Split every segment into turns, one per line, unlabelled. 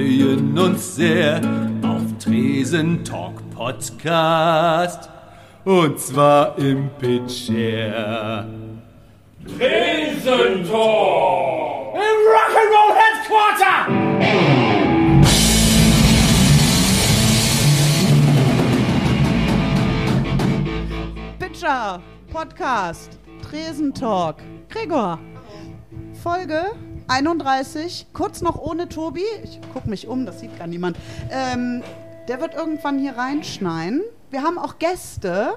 freuen uns sehr auf Tresen Talk Podcast. Und zwar im Pitcher.
Tresen Talk!
Im Rock'n'Roll Headquarter!
Pitcher, Podcast, Tresentalk. Gregor, Folge 31, kurz noch ohne Tobi. Ich gucke mich um, das sieht gar niemand. Ähm, der wird irgendwann hier reinschneien. Wir haben auch Gäste.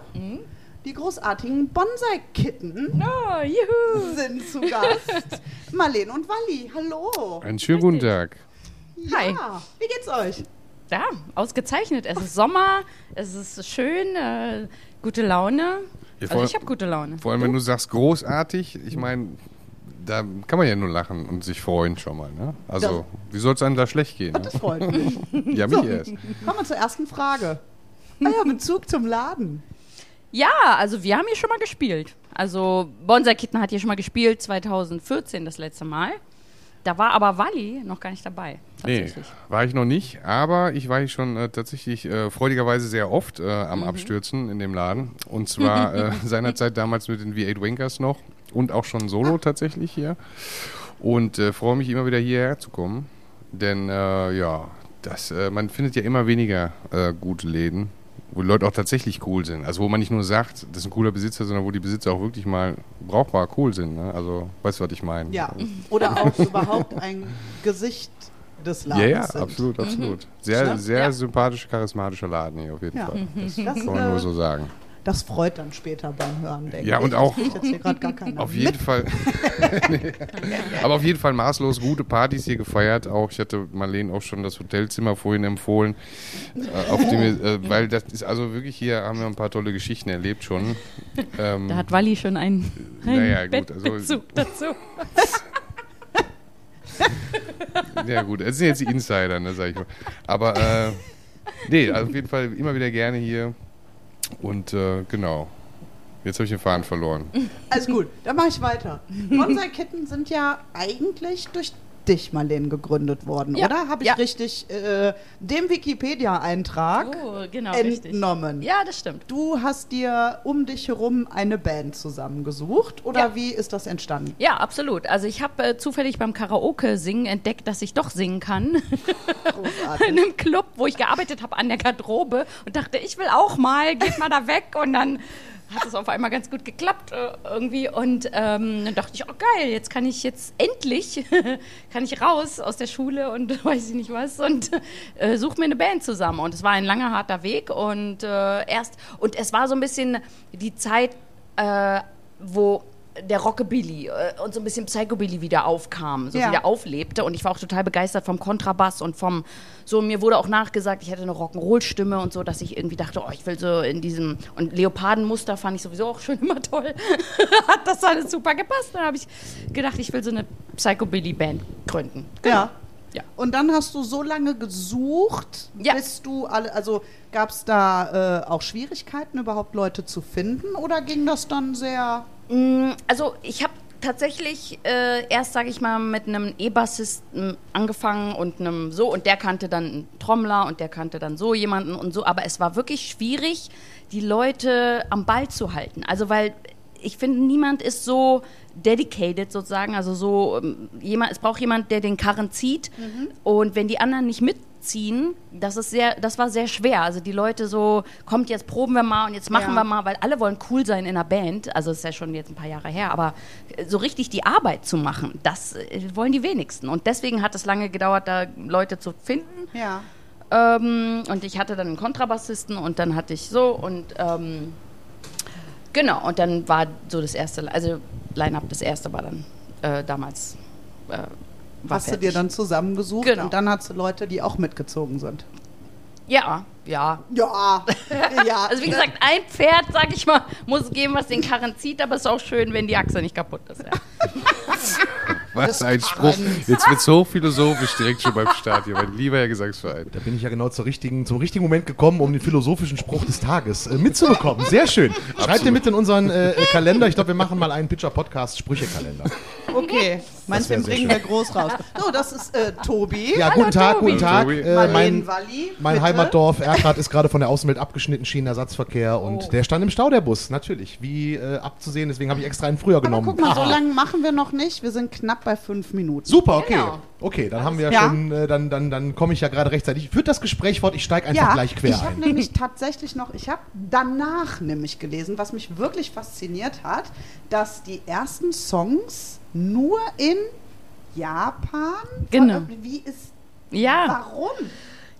Die großartigen Bonsai-Kitten
Oh, juhu.
sind zu Gast. Marlene und Walli, hallo.
Einen schönen guten Tag.
Hi.
Ja, wie geht's euch?
Ja, ausgezeichnet. Es ist Sommer, es ist schön, äh, gute Laune.
Ja,
Also ich habe gute Laune.
Vor allem, wenn du sagst großartig, ich meine, da kann man ja nur lachen und sich freuen schon mal. Ne? Also, wie soll es einem da schlecht gehen?
Das
Ne?
freut mich.
Ja, mich erst.
Kommen wir zur ersten Frage. Euer Bezug zum Laden.
Ja, also wir haben hier schon mal gespielt. Also Bonsai Kitten hat hier schon mal gespielt, 2014 das letzte Mal. Da war aber Wally noch gar nicht dabei.
Nee,
Tatsächlich.
war ich noch nicht, aber ich war hier schon äh, tatsächlich äh, freudigerweise sehr oft äh, am
Mhm.
Abstürzen in dem Laden. Und zwar äh, seinerzeit damals mit den V8 Wankers noch und auch schon solo tatsächlich hier. Und äh, freue mich immer wieder hierher zu kommen, denn äh, ja, das, äh, man findet ja immer weniger äh, gute Läden, wo die Leute auch tatsächlich cool sind. Also wo man nicht nur sagt, das ist ein cooler Besitzer, sondern wo die Besitzer auch wirklich mal brauchbar cool sind. Ne? Also weißt du, was ich meine?
Ja, oder auch überhaupt ein Gesicht des
Ja,
Ladens
ja,
sind.
absolut, absolut. Sehr,
Ja.
sehr
Ja.
sympathischer, charismatischer Laden hier auf jeden
Ja.
Fall. Das
Das,
kann man nur so sagen.
Das freut dann später beim Hören, denke
Ja,
ich.
und auch-
Das kriegt jetzt hier gerade gar keiner
Auf
mit.
jeden Fall. Aber auf jeden Fall maßlos gute Partys hier gefeiert. Auch ich hatte Marlene auch schon das Hotelzimmer vorhin empfohlen, äh, auf dem äh, weil das ist also wirklich hier haben wir ein paar tolle Geschichten erlebt schon. Ähm,
Da hat Wally schon einen, einen
Naja, gut, also-
dazu.
ja gut, es sind jetzt die Insider, ne, sag ich mal. Aber äh, nee, also auf jeden Fall immer wieder gerne hier. Und äh, genau. Jetzt habe ich den Faden verloren.
Alles gut, dann mache ich weiter. Bonsai-Ketten sind ja eigentlich durch dich, Marlene, gegründet worden,
Ja,
oder? Habe ich
ja.
richtig äh, dem Wikipedia-Eintrag
Oh, genau, richtig.
entnommen?
Ja, das stimmt.
Du hast dir um dich herum eine Band zusammengesucht, oder
Ja.
wie ist das entstanden?
Ja, absolut. Also ich habe äh, zufällig beim Karaoke-Singen entdeckt, dass ich doch singen kann.
Großartig.
in einem Club, wo ich gearbeitet habe an der Garderobe und dachte, ich will auch mal, geht mal da weg und dann hat es auf einmal ganz gut geklappt äh, irgendwie. Und ähm, dann dachte ich, oh geil, jetzt kann ich jetzt endlich kann ich raus aus der Schule und weiß ich nicht was und äh, suche mir eine Band zusammen. Und es war ein langer harter Weg und äh, erst und es war so ein bisschen die Zeit, äh, wo der Rockabilly äh, und so ein bisschen Psychobilly wieder aufkam, so
Ja.
wieder auflebte und ich war auch total begeistert vom Kontrabass und vom so mir wurde auch nachgesagt, ich hätte eine Rock'n'Roll-Stimme und so, dass ich irgendwie dachte, oh, ich will so in diesem und Leopardenmuster fand ich sowieso auch schon immer toll. Hat das alles super gepasst. Dann habe ich gedacht, ich will so eine Psychobilly-Band gründen.
Ja.
Ja.
Und dann hast du so lange gesucht,
Ja.
bis du alle, also gab es da äh, auch Schwierigkeiten, überhaupt Leute zu finden oder ging das dann sehr.
Mm, Also ich habe tatsächlich äh, erst, sage ich mal, mit einem E-Bassisten angefangen und einem so und der kannte dann einen Trommler und der kannte dann so jemanden und so, aber es war wirklich schwierig, die Leute am Ball zu halten. Also weil ich finde, niemand ist so dedicated sozusagen, also so ähm, jemand, es braucht jemand, der den Karren zieht und wenn die anderen nicht mitziehen, das ist sehr, das war sehr schwer. Also die Leute so, kommt jetzt proben wir mal und jetzt machen
Ja.
wir mal, weil alle wollen cool sein in einer Band. Also ist ja schon jetzt ein paar Jahre her, aber äh, so richtig die Arbeit zu machen, das äh, wollen die wenigsten. Und deswegen hat es lange gedauert, da Leute zu finden.
Ja.
Ähm, und ich hatte dann einen Kontrabassisten und dann hatte ich so und ähm, genau, und dann war so das erste, also Line-Up, das erste war dann äh, damals. Äh, war
Hast du
fertig.
dir dann zusammengesucht
Genau.
und dann hast du Leute, die auch mitgezogen sind.
Ja, ja.
Ja, ja.
Also wie gesagt, ein Pferd, sag ich mal, muss geben, was den Karren zieht, aber es ist auch schön, wenn die Achse nicht kaputt ist. Ja.
Was ein Spruch. Jetzt wird so philosophisch direkt schon beim Start hier, mein lieber Herr Gesangsverein.
Da bin ich ja genau zur richtigen, zum richtigen Moment gekommen, um den philosophischen Spruch des Tages äh, mitzubekommen. Sehr schön. Schreibt ihr mit in unseren äh, Kalender. Ich glaube, wir machen mal einen Pitcher-Podcast-Sprüchekalender.
Okay, Meinst du,
sehr
bringen wir groß raus? So, das ist äh, Tobi.
Ja, guten Tag,
Tobi.
guten Tag.
Tobi.
Äh, mein
Walli,
mein. Heimatdorf Erkrath ist gerade von der Außenwelt abgeschnitten, Schienenersatzverkehr und
Oh.
der stand im Stau, der Bus, natürlich, wie äh, abzusehen, deswegen habe ich extra einen früher
Aber
genommen.
guck mal, so
Haha.
lange machen wir noch nicht. Wir sind knapp bei fünf Minuten.
Super, okay.
Genau.
Okay, dann haben wir
Ja.
schon, äh, dann, dann, dann komme ich ja gerade rechtzeitig. Führt das Gespräch fort, ich steige einfach
ja,
gleich quer
ich habe nämlich tatsächlich noch, ich habe danach nämlich gelesen, was mich wirklich fasziniert hat, dass die ersten Songs nur in Japan.
Genau.
Wie ist.
Ja.
Warum?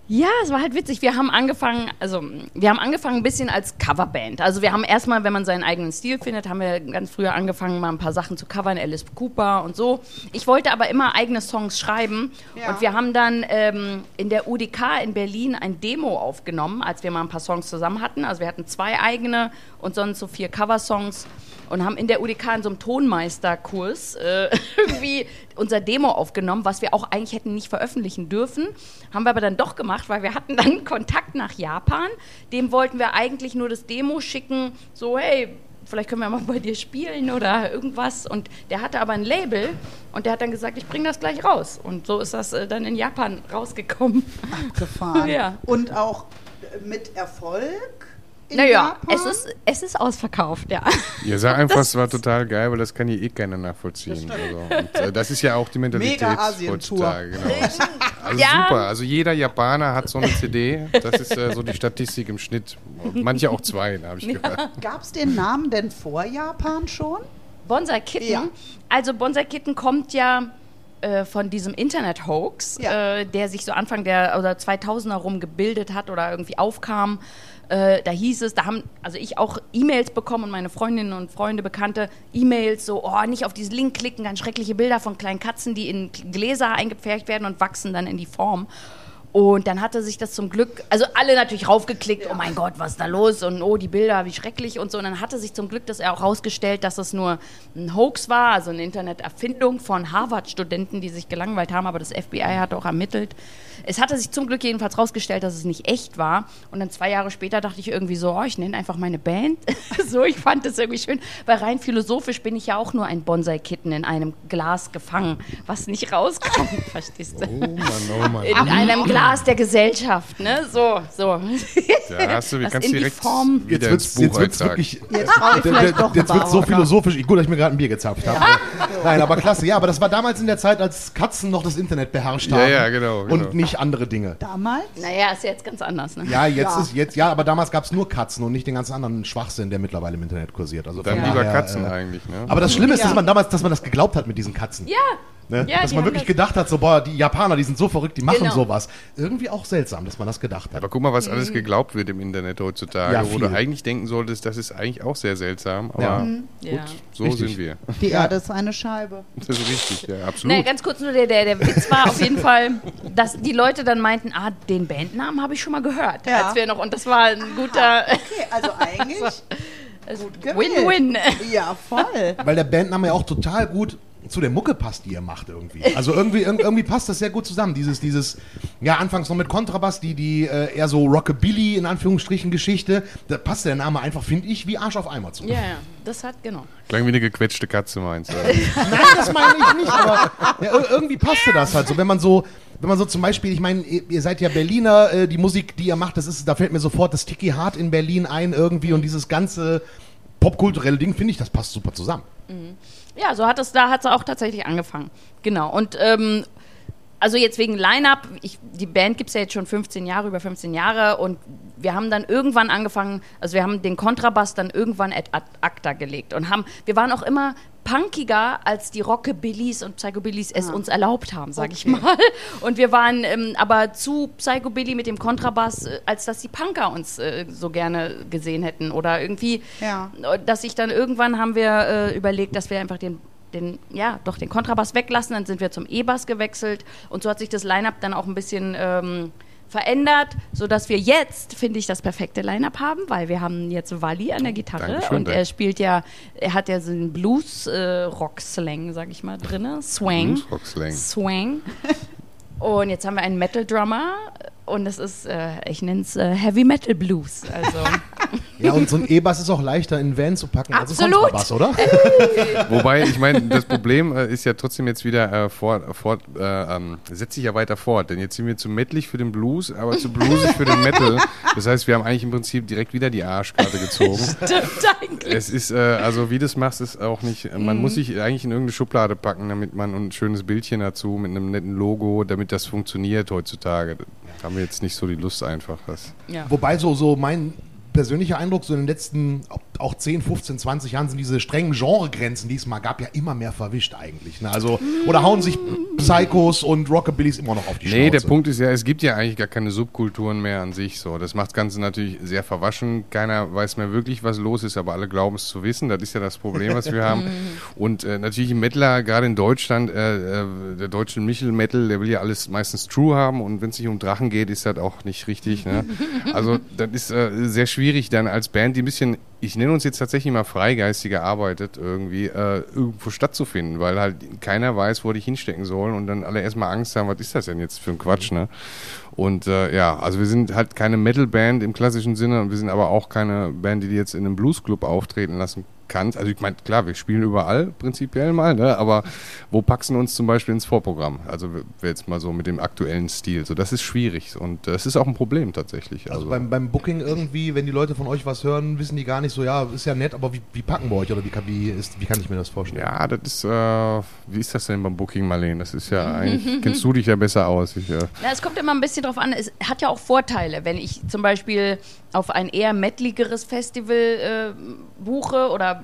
Ja, es war halt witzig. Wir haben angefangen, also wir haben angefangen ein bisschen als Coverband. Also wir haben erstmal, wenn man seinen eigenen Stil findet, haben wir ganz früher angefangen, mal ein paar Sachen zu covern, Alice Cooper und so. Ich wollte aber immer eigene Songs schreiben
Ja.
und wir haben dann ähm, in der UDK in Berlin ein Demo aufgenommen, als wir mal ein paar Songs zusammen hatten. Also wir hatten zwei eigene und sonst so vier Coversongs und haben in der UDK in so einem Tonmeisterkurs äh, irgendwie unser Demo aufgenommen, was wir auch eigentlich hätten nicht veröffentlichen dürfen. Haben wir aber dann doch gemacht, weil wir hatten dann Kontakt nach Japan. Dem wollten wir eigentlich nur das Demo schicken, so hey, vielleicht können wir mal bei dir spielen oder irgendwas. Und der hatte aber ein Label und der hat dann gesagt, ich bringe das gleich raus. Und so ist das äh, dann in Japan rausgekommen.
Gefahren.
Ja.
Und auch äh, mit Erfolg? In
Naja,
Japan?
es ist, es ist ausverkauft, ja.
Ihr sagt einfach, es war total geil, weil das kann hier eh keiner nachvollziehen. Also, und, äh, das ist ja auch die Mentalität
Mega
heutzutage. Genau. Also
Ja.
super. Also jeder Japaner hat so eine CD. Das ist äh, so die Statistik im Schnitt. Manche auch zwei, habe ich gehört.
Gab es den Namen denn vor Japan schon?
Bonsai Kitten.
Ja.
Also Bonsai Kitten kommt ja äh, von diesem Internet-Hoax,
Ja.
äh, der sich so Anfang der oder 2000er rum gebildet hat oder irgendwie aufkam. Äh, da hieß es, da haben also ich auch E-Mails bekommen und meine Freundinnen und Freunde, Bekannte, E-Mails so, oh, nicht auf diesen Link klicken, ganz schreckliche Bilder von kleinen Katzen, die in Gläser eingepfercht werden und wachsen dann in die Form. Und dann hatte sich das zum Glück, also alle natürlich raufgeklickt, oh mein Gott, was ist da los? Und oh, die Bilder, wie schrecklich und so. Und dann hatte sich zum Glück das auch rausgestellt, dass es nur ein Hoax war, also eine Interneterfindung von Harvard-Studenten, die sich gelangweilt haben, aber das FBI hat auch ermittelt. Es hatte sich zum Glück jedenfalls rausgestellt, dass es nicht echt war. Und dann zwei Jahre später dachte ich irgendwie so, oh, ich nenne einfach meine Band. so, ich fand das irgendwie schön, weil rein philosophisch bin ich ja auch nur ein Bonsai-Kitten in einem Glas gefangen, was nicht rauskommt, verstehst du?
Oh Mann, oh Mann.
In einem Glas der Gesellschaft, ne? So, so.
Da hast du,
Das
kannst
in die
direkt
Form.
Jetzt wird's, jetzt wird's wirklich.
Jetzt doch
Jetzt wird so philosophisch. Gut, dass ich mir gerade ein Bier gezapft habe. Nein, aber klasse. Ja, aber das war damals in der Zeit, als Katzen noch das Internet beherrscht
Ja,
haben.
ja, genau, genau.
Und nicht andere Dinge.
Damals?
Naja, ist ja jetzt ganz anders, ne?
Ja, jetzt
Ja.
ist jetzt ja, aber damals gab es nur Katzen und nicht den ganzen anderen Schwachsinn, der mittlerweile im Internet kursiert. Also
Dann lieber
daher,
Katzen
äh,
eigentlich, ne?
Aber das Schlimme ist, dass
Ja.
man damals, dass man das geglaubt hat mit diesen Katzen.
Ja.
Ne?
Ja,
dass man wirklich
das-
gedacht hat, so, boah, die Japaner, die sind so verrückt, die machen
Genau.
sowas. Irgendwie auch seltsam, dass man das gedacht hat.
Aber guck mal, was alles geglaubt wird im Internet heutzutage,
Ja,
wo du eigentlich denken solltest, das ist eigentlich auch sehr seltsam. Aber
Ja.
gut,
Ja.
so
Richtig.
sind wir.
Die Erde ist eine Scheibe.
Das ist richtig, ja,
Nee,
absolut.
ganz kurz nur, der, der, der Witz war auf jeden Fall, dass die Leute dann meinten, ah, den Bandnamen habe ich schon mal gehört.
Ja.
Als wir noch, und das war ein guter
Okay, also eigentlich gut.
Win-Win.
Ja, voll.
Weil der Bandname ja auch total gut zu der Mucke passt, die ihr macht irgendwie. Also irgendwie, irg- irgendwie passt das sehr gut zusammen. Dieses, dieses, ja, anfangs noch mit Kontrabass, die, die äh, eher so Rockabilly in Anführungsstrichen Geschichte. Da passt der Name einfach, finde ich, wie Arsch auf Eimer zu.
Ja, ja, das hat, genau.
Klang wie eine gequetschte Katze, meinst du?
Nein, das meine ich nicht, aber ja, ir- irgendwie passte das halt so. Wenn man so, wenn man so zum Beispiel, ich meine, ihr ihr seid ja Berliner, äh, die Musik, die ihr macht, das ist, da fällt mir sofort das Tiki Hart in Berlin ein irgendwie und dieses ganze popkulturelle Ding, finde ich, das passt super zusammen.
Ja, so hat es, da hat es auch tatsächlich angefangen. Genau. Und ähm, also jetzt wegen Line-Up, ich, die Band gibt es ja jetzt schon 15 Jahre, über 15 Jahre und wir haben dann irgendwann angefangen, also wir haben den Kontrabass dann irgendwann ad ad acta gelegt und haben, wir waren auch immer punkiger, als die Rockabillys und Psychobillys es uns erlaubt haben, sag ich
Okay.
mal. Und wir waren ähm, aber zu Psychobilly mit dem Kontrabass, äh, als dass die Punker uns äh, so gerne gesehen hätten oder irgendwie
Ja.
dass sich dann irgendwann haben wir äh, überlegt, dass wir einfach den den, ja, doch den Kontrabass weglassen, dann sind wir zum E-Bass gewechselt und so hat sich das Line-Up dann auch ein bisschen ähm, verändert, sodass wir jetzt, finde ich, das perfekte Line-Up haben, weil wir haben jetzt Wally an der Gitarre
Dankeschön,
und er spielt ja, er hat ja so einen Blues-Rock-Slang, sag ich mal, drinne, Swang.
Blues-Rock-Slang.
Swang. Und jetzt haben wir einen Metal-Drummer und das ist, äh, ich nenne es äh, Heavy Metal Blues. Also
Ja, und so ein E-Bass ist auch leichter in Van zu packen als ein
Absolut.
Kontrabass, oder?
Wobei, ich meine, das Problem äh, ist ja trotzdem jetzt wieder äh, fort, fort äh, ähm, setzt sich ja weiter fort. Denn jetzt sind wir zu mettlig für den Blues, aber zu bluesig für den Metal. Das heißt, wir haben eigentlich im Prinzip direkt wieder die Arschkarte gezogen.
Stimmt eigentlich.
Es ist, äh, also wie du es machst, ist auch nicht, man muss sich eigentlich in irgendeine Schublade packen, damit man ein schönes Bildchen dazu mit einem netten Logo, damit das funktioniert heutzutage. Da haben wir jetzt nicht so die Lust einfach. Das,
Ja.
Wobei so, so mein persönlicher Eindruck, so in den letzten auch 10, 15, 20 Jahren sind diese strengen Genregrenzen, die es mal gab, ja immer mehr verwischt eigentlich. Ne? Also, oder hauen sich Psychos und Rockabillys immer noch auf die
Nee, der
Schnauze.
Punkt ist ja, es gibt ja eigentlich gar keine Subkulturen mehr an sich so. Das macht das Ganze natürlich sehr verwaschen. Keiner weiß mehr wirklich, was los ist, aber alle glauben es zu wissen. Das ist ja das Problem, was wir haben. Und äh, natürlich im Metaler, gerade in Deutschland, äh, äh, der deutsche Michel-Metal, der will ja alles meistens true haben und wenn es nicht um Drachen geht, ist das auch nicht richtig. Ne? Also das ist äh, sehr schwierig dann als Band, die ein bisschen ich nenne uns jetzt tatsächlich mal freigeistiger arbeitet, irgendwie äh, irgendwo stattzufinden, weil halt keiner weiß, wo die hinstecken sollen und dann alle erstmal Angst haben, was ist das denn jetzt für ein Quatsch, ne? Und äh, ja, also wir sind halt keine Metal-Band im klassischen Sinne und wir sind aber auch keine Band, die jetzt in einem Bluesclub auftreten lassen kann. Also ich meine, klar, wir spielen überall prinzipiell mal, ne? aber wo packst du uns zum Beispiel ins Vorprogramm? Also jetzt mal so mit dem aktuellen Stil. So, das ist schwierig und das ist auch ein Problem tatsächlich.
Also beim, beim Booking irgendwie, wenn die Leute von euch was hören, wissen die gar nicht so, ja, ist ja nett, aber wie, wie packen wir euch oder wie kann, wie, ist, wie kann ich mir das vorstellen?
Ja, das ist, äh, wie ist das denn beim Booking, Marlene? Das ist ja eigentlich, kennst du dich ja besser aus. Ich, äh,
Na, es kommt immer ein bisschen drauf an. Es hat ja auch Vorteile, wenn ich zum Beispiel auf ein eher metaligeres Festival äh, buche oder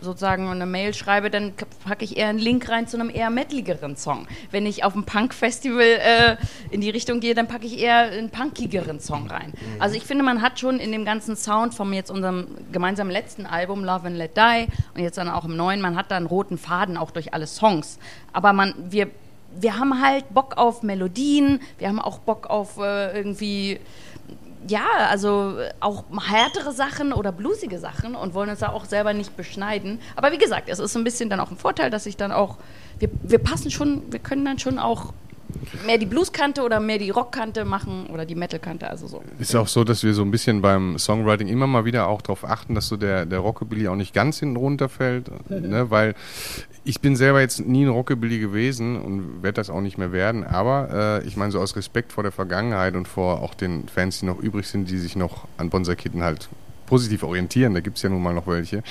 sozusagen eine Mail schreibe, dann packe ich eher einen Link rein zu einem eher metaligeren Song. Wenn ich auf ein Punk-Festival äh, in die Richtung gehe, dann packe ich eher einen punkigeren Song rein. Also ich finde, man hat schon in dem ganzen Sound von jetzt unserem gemeinsamen letzten Album Love and Let Die und jetzt dann auch im neuen, man hat da einen roten Faden auch durch alle Songs. Aber man, wir wir haben halt Bock auf Melodien, wir haben auch Bock auf äh, irgendwie, ja, also äh, auch härtere Sachen oder bluesige Sachen und wollen uns da auch selber nicht beschneiden. Aber wie gesagt, es ist so ein bisschen dann auch ein Vorteil, dass ich dann auch, wir, wir passen schon, wir können dann schon auch mehr die Blueskante oder mehr die Rockkante machen oder die Metalkante, also so.
ist auch so, dass wir so ein bisschen beim Songwriting immer mal wieder auch darauf achten, dass so der, der Rockabilly auch nicht ganz hinten runterfällt, ne, weil ich bin selber jetzt nie ein Rockabilly gewesen und werde das auch nicht mehr werden, aber äh, ich meine so aus Respekt vor der Vergangenheit und vor auch den Fans, die noch übrig sind, die sich noch an Bonsai-Kitten halt positiv orientieren, da gibt es ja nun mal noch welche,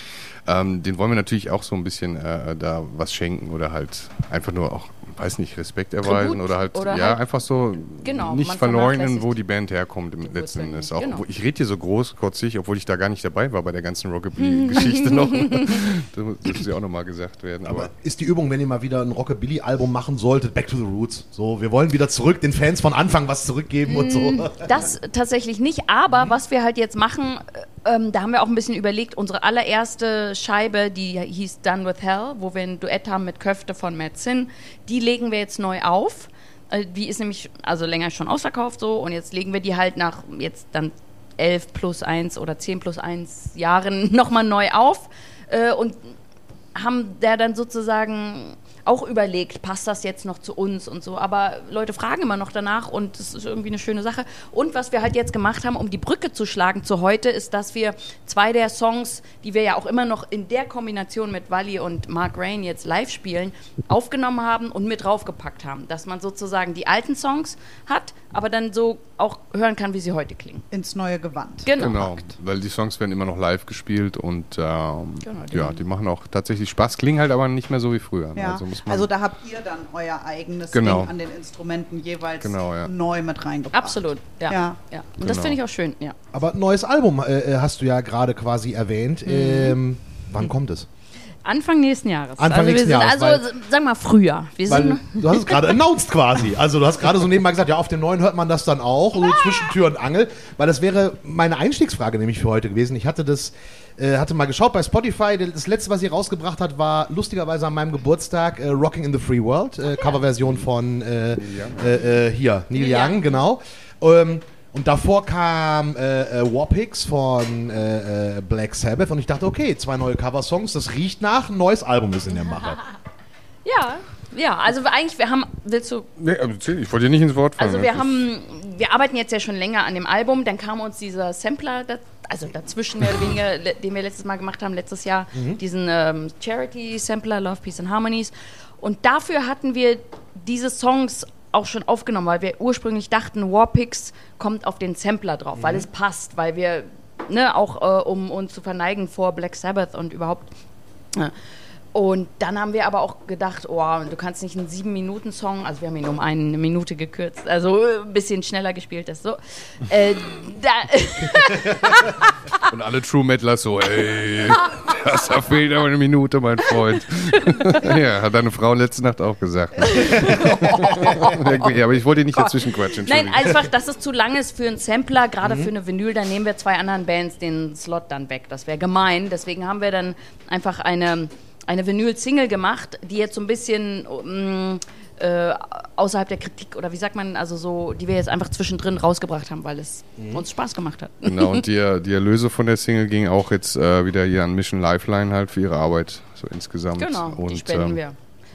ähm, den wollen wir natürlich auch so ein bisschen äh, da was schenken oder halt einfach nur auch, weiß nicht, Respekt erweisen
Tribut
oder halt,
oder
ja,
halt-
einfach so
Genau,
nicht verleugnen, wo die Band herkommt im letzten Endes. Auch,
genau.
Ich rede hier so großkotzig, obwohl ich da gar nicht dabei war bei der ganzen Rockabilly-Geschichte noch. das muss ja auch nochmal gesagt werden. Aber
Ist die Übung, wenn ihr mal wieder ein Rockabilly-Album machen solltet, Back to the Roots. So, wir wollen wieder zurück, den Fans von Anfang was zurückgeben und so.
Das tatsächlich nicht, aber was wir halt jetzt machen, äh, ähm, da haben wir auch ein bisschen überlegt, unsere allererste Scheibe, die hieß Done with Hell, wo wir ein Duett haben mit Köfte von Matt Sin, die legen wir jetzt neu auf. Äh, Die ist nämlich also länger schon ausverkauft so und jetzt legen wir die halt nach jetzt dann 11 plus 1 oder 10 plus 1 Jahren nochmal neu auf äh, und haben der dann sozusagen auch überlegt, passt das jetzt noch zu uns und so. Aber Leute fragen immer noch danach und das ist irgendwie eine schöne Sache. Und was wir halt jetzt gemacht haben, um die Brücke zu schlagen zu heute, ist, dass wir zwei der Songs, die wir ja auch immer noch in der Kombination mit Wally und Mark Rain jetzt live spielen, aufgenommen haben und mit draufgepackt haben. Dass man sozusagen die alten Songs hat, aber dann so auch hören kann, wie sie heute klingen.
Ins neue Gewand.
Genau.
genau, weil die Songs werden immer noch live gespielt und ähm,
Genau, die
ja,
machen-
die machen auch tatsächlich Spaß, klingen halt aber nicht mehr so wie früher.
Ja.
Also, muss man,
Also da habt ihr dann euer eigenes
Genau.
Ding an den Instrumenten jeweils
Genau, ja.
neu mit reingebracht.
Absolut, ja.
Ja.
ja. Und das
Genau.
finde ich auch schön, ja.
Aber neues Album äh, äh, hast du ja gerade quasi erwähnt.
Mhm.
Ähm, wann kommt es?
Anfang nächsten Jahres.
Anfang
also
nächsten
wir sind,
Jahres,
Also, wir mal früher. Wir
Weil
sind,
du hast es gerade announced quasi. Also du hast gerade so nebenbei gesagt, ja, auf dem neuen hört man das dann auch, so zwischen Tür und Angel. Weil das wäre meine Einstiegsfrage nämlich für heute gewesen. Ich hatte das, äh, hatte mal geschaut bei Spotify. Das letzte, was ihr rausgebracht hat, war lustigerweise an meinem Geburtstag äh, Rocking in the Free World, äh, Coverversion von äh, äh, hier, Neil Young. genau. Ähm, und davor kam äh, äh, Warpix von äh, äh, Black Sabbath und ich dachte, okay, zwei neue Coversongs, das riecht nach, ein neues Album ist in der Mache.
ja, ja, also wir eigentlich, wir haben, willst du,
nee, also erzähl, ich wollte dir nicht ins Wort fallen.
also wir haben, wir arbeiten jetzt ja schon länger an dem Album, dann kam uns dieser Sampler also dazwischen mehr oder weniger, den wir letztes Mal gemacht haben, letztes Jahr, diesen ähm, Charity-Sampler, Love, Peace and Harmonies. Und dafür hatten wir diese Songs auch schon aufgenommen, weil wir ursprünglich dachten, Warpix kommt auf den Sampler drauf, weil es passt, weil wir, ne, auch äh, um uns zu verneigen vor Black Sabbath und überhaupt. Ja. Und dann haben wir aber auch gedacht, oh, du kannst nicht einen sieben Minuten Song, also wir haben ihn um eine Minute gekürzt, also äh, ein bisschen schneller gespielt, das so. Äh,
Und alle True Metalers so, ey, das da fehlt aber eine Minute, mein Freund. ja, hat deine Frau letzte Nacht auch gesagt. ja, aber ich wollte dir nicht dazwischen quatschen.
Nein, einfach, dass es zu lang ist für einen Sampler, gerade für eine Vinyl, dann nehmen wir zwei anderen Bands den Slot dann weg. Das wäre gemein. Deswegen haben wir dann einfach eine, eine Vinyl-Single gemacht, die jetzt so ein bisschen mm, äh, außerhalb der Kritik oder wie sagt man, also so, die wir jetzt einfach zwischendrin rausgebracht haben, weil es uns Spaß gemacht hat.
Genau, und die, die Erlöse von der Single gingen auch jetzt äh, wieder hier an Mission Lifeline halt für ihre Arbeit, so insgesamt.
Genau,
und,
die spenden
ähm,
wir.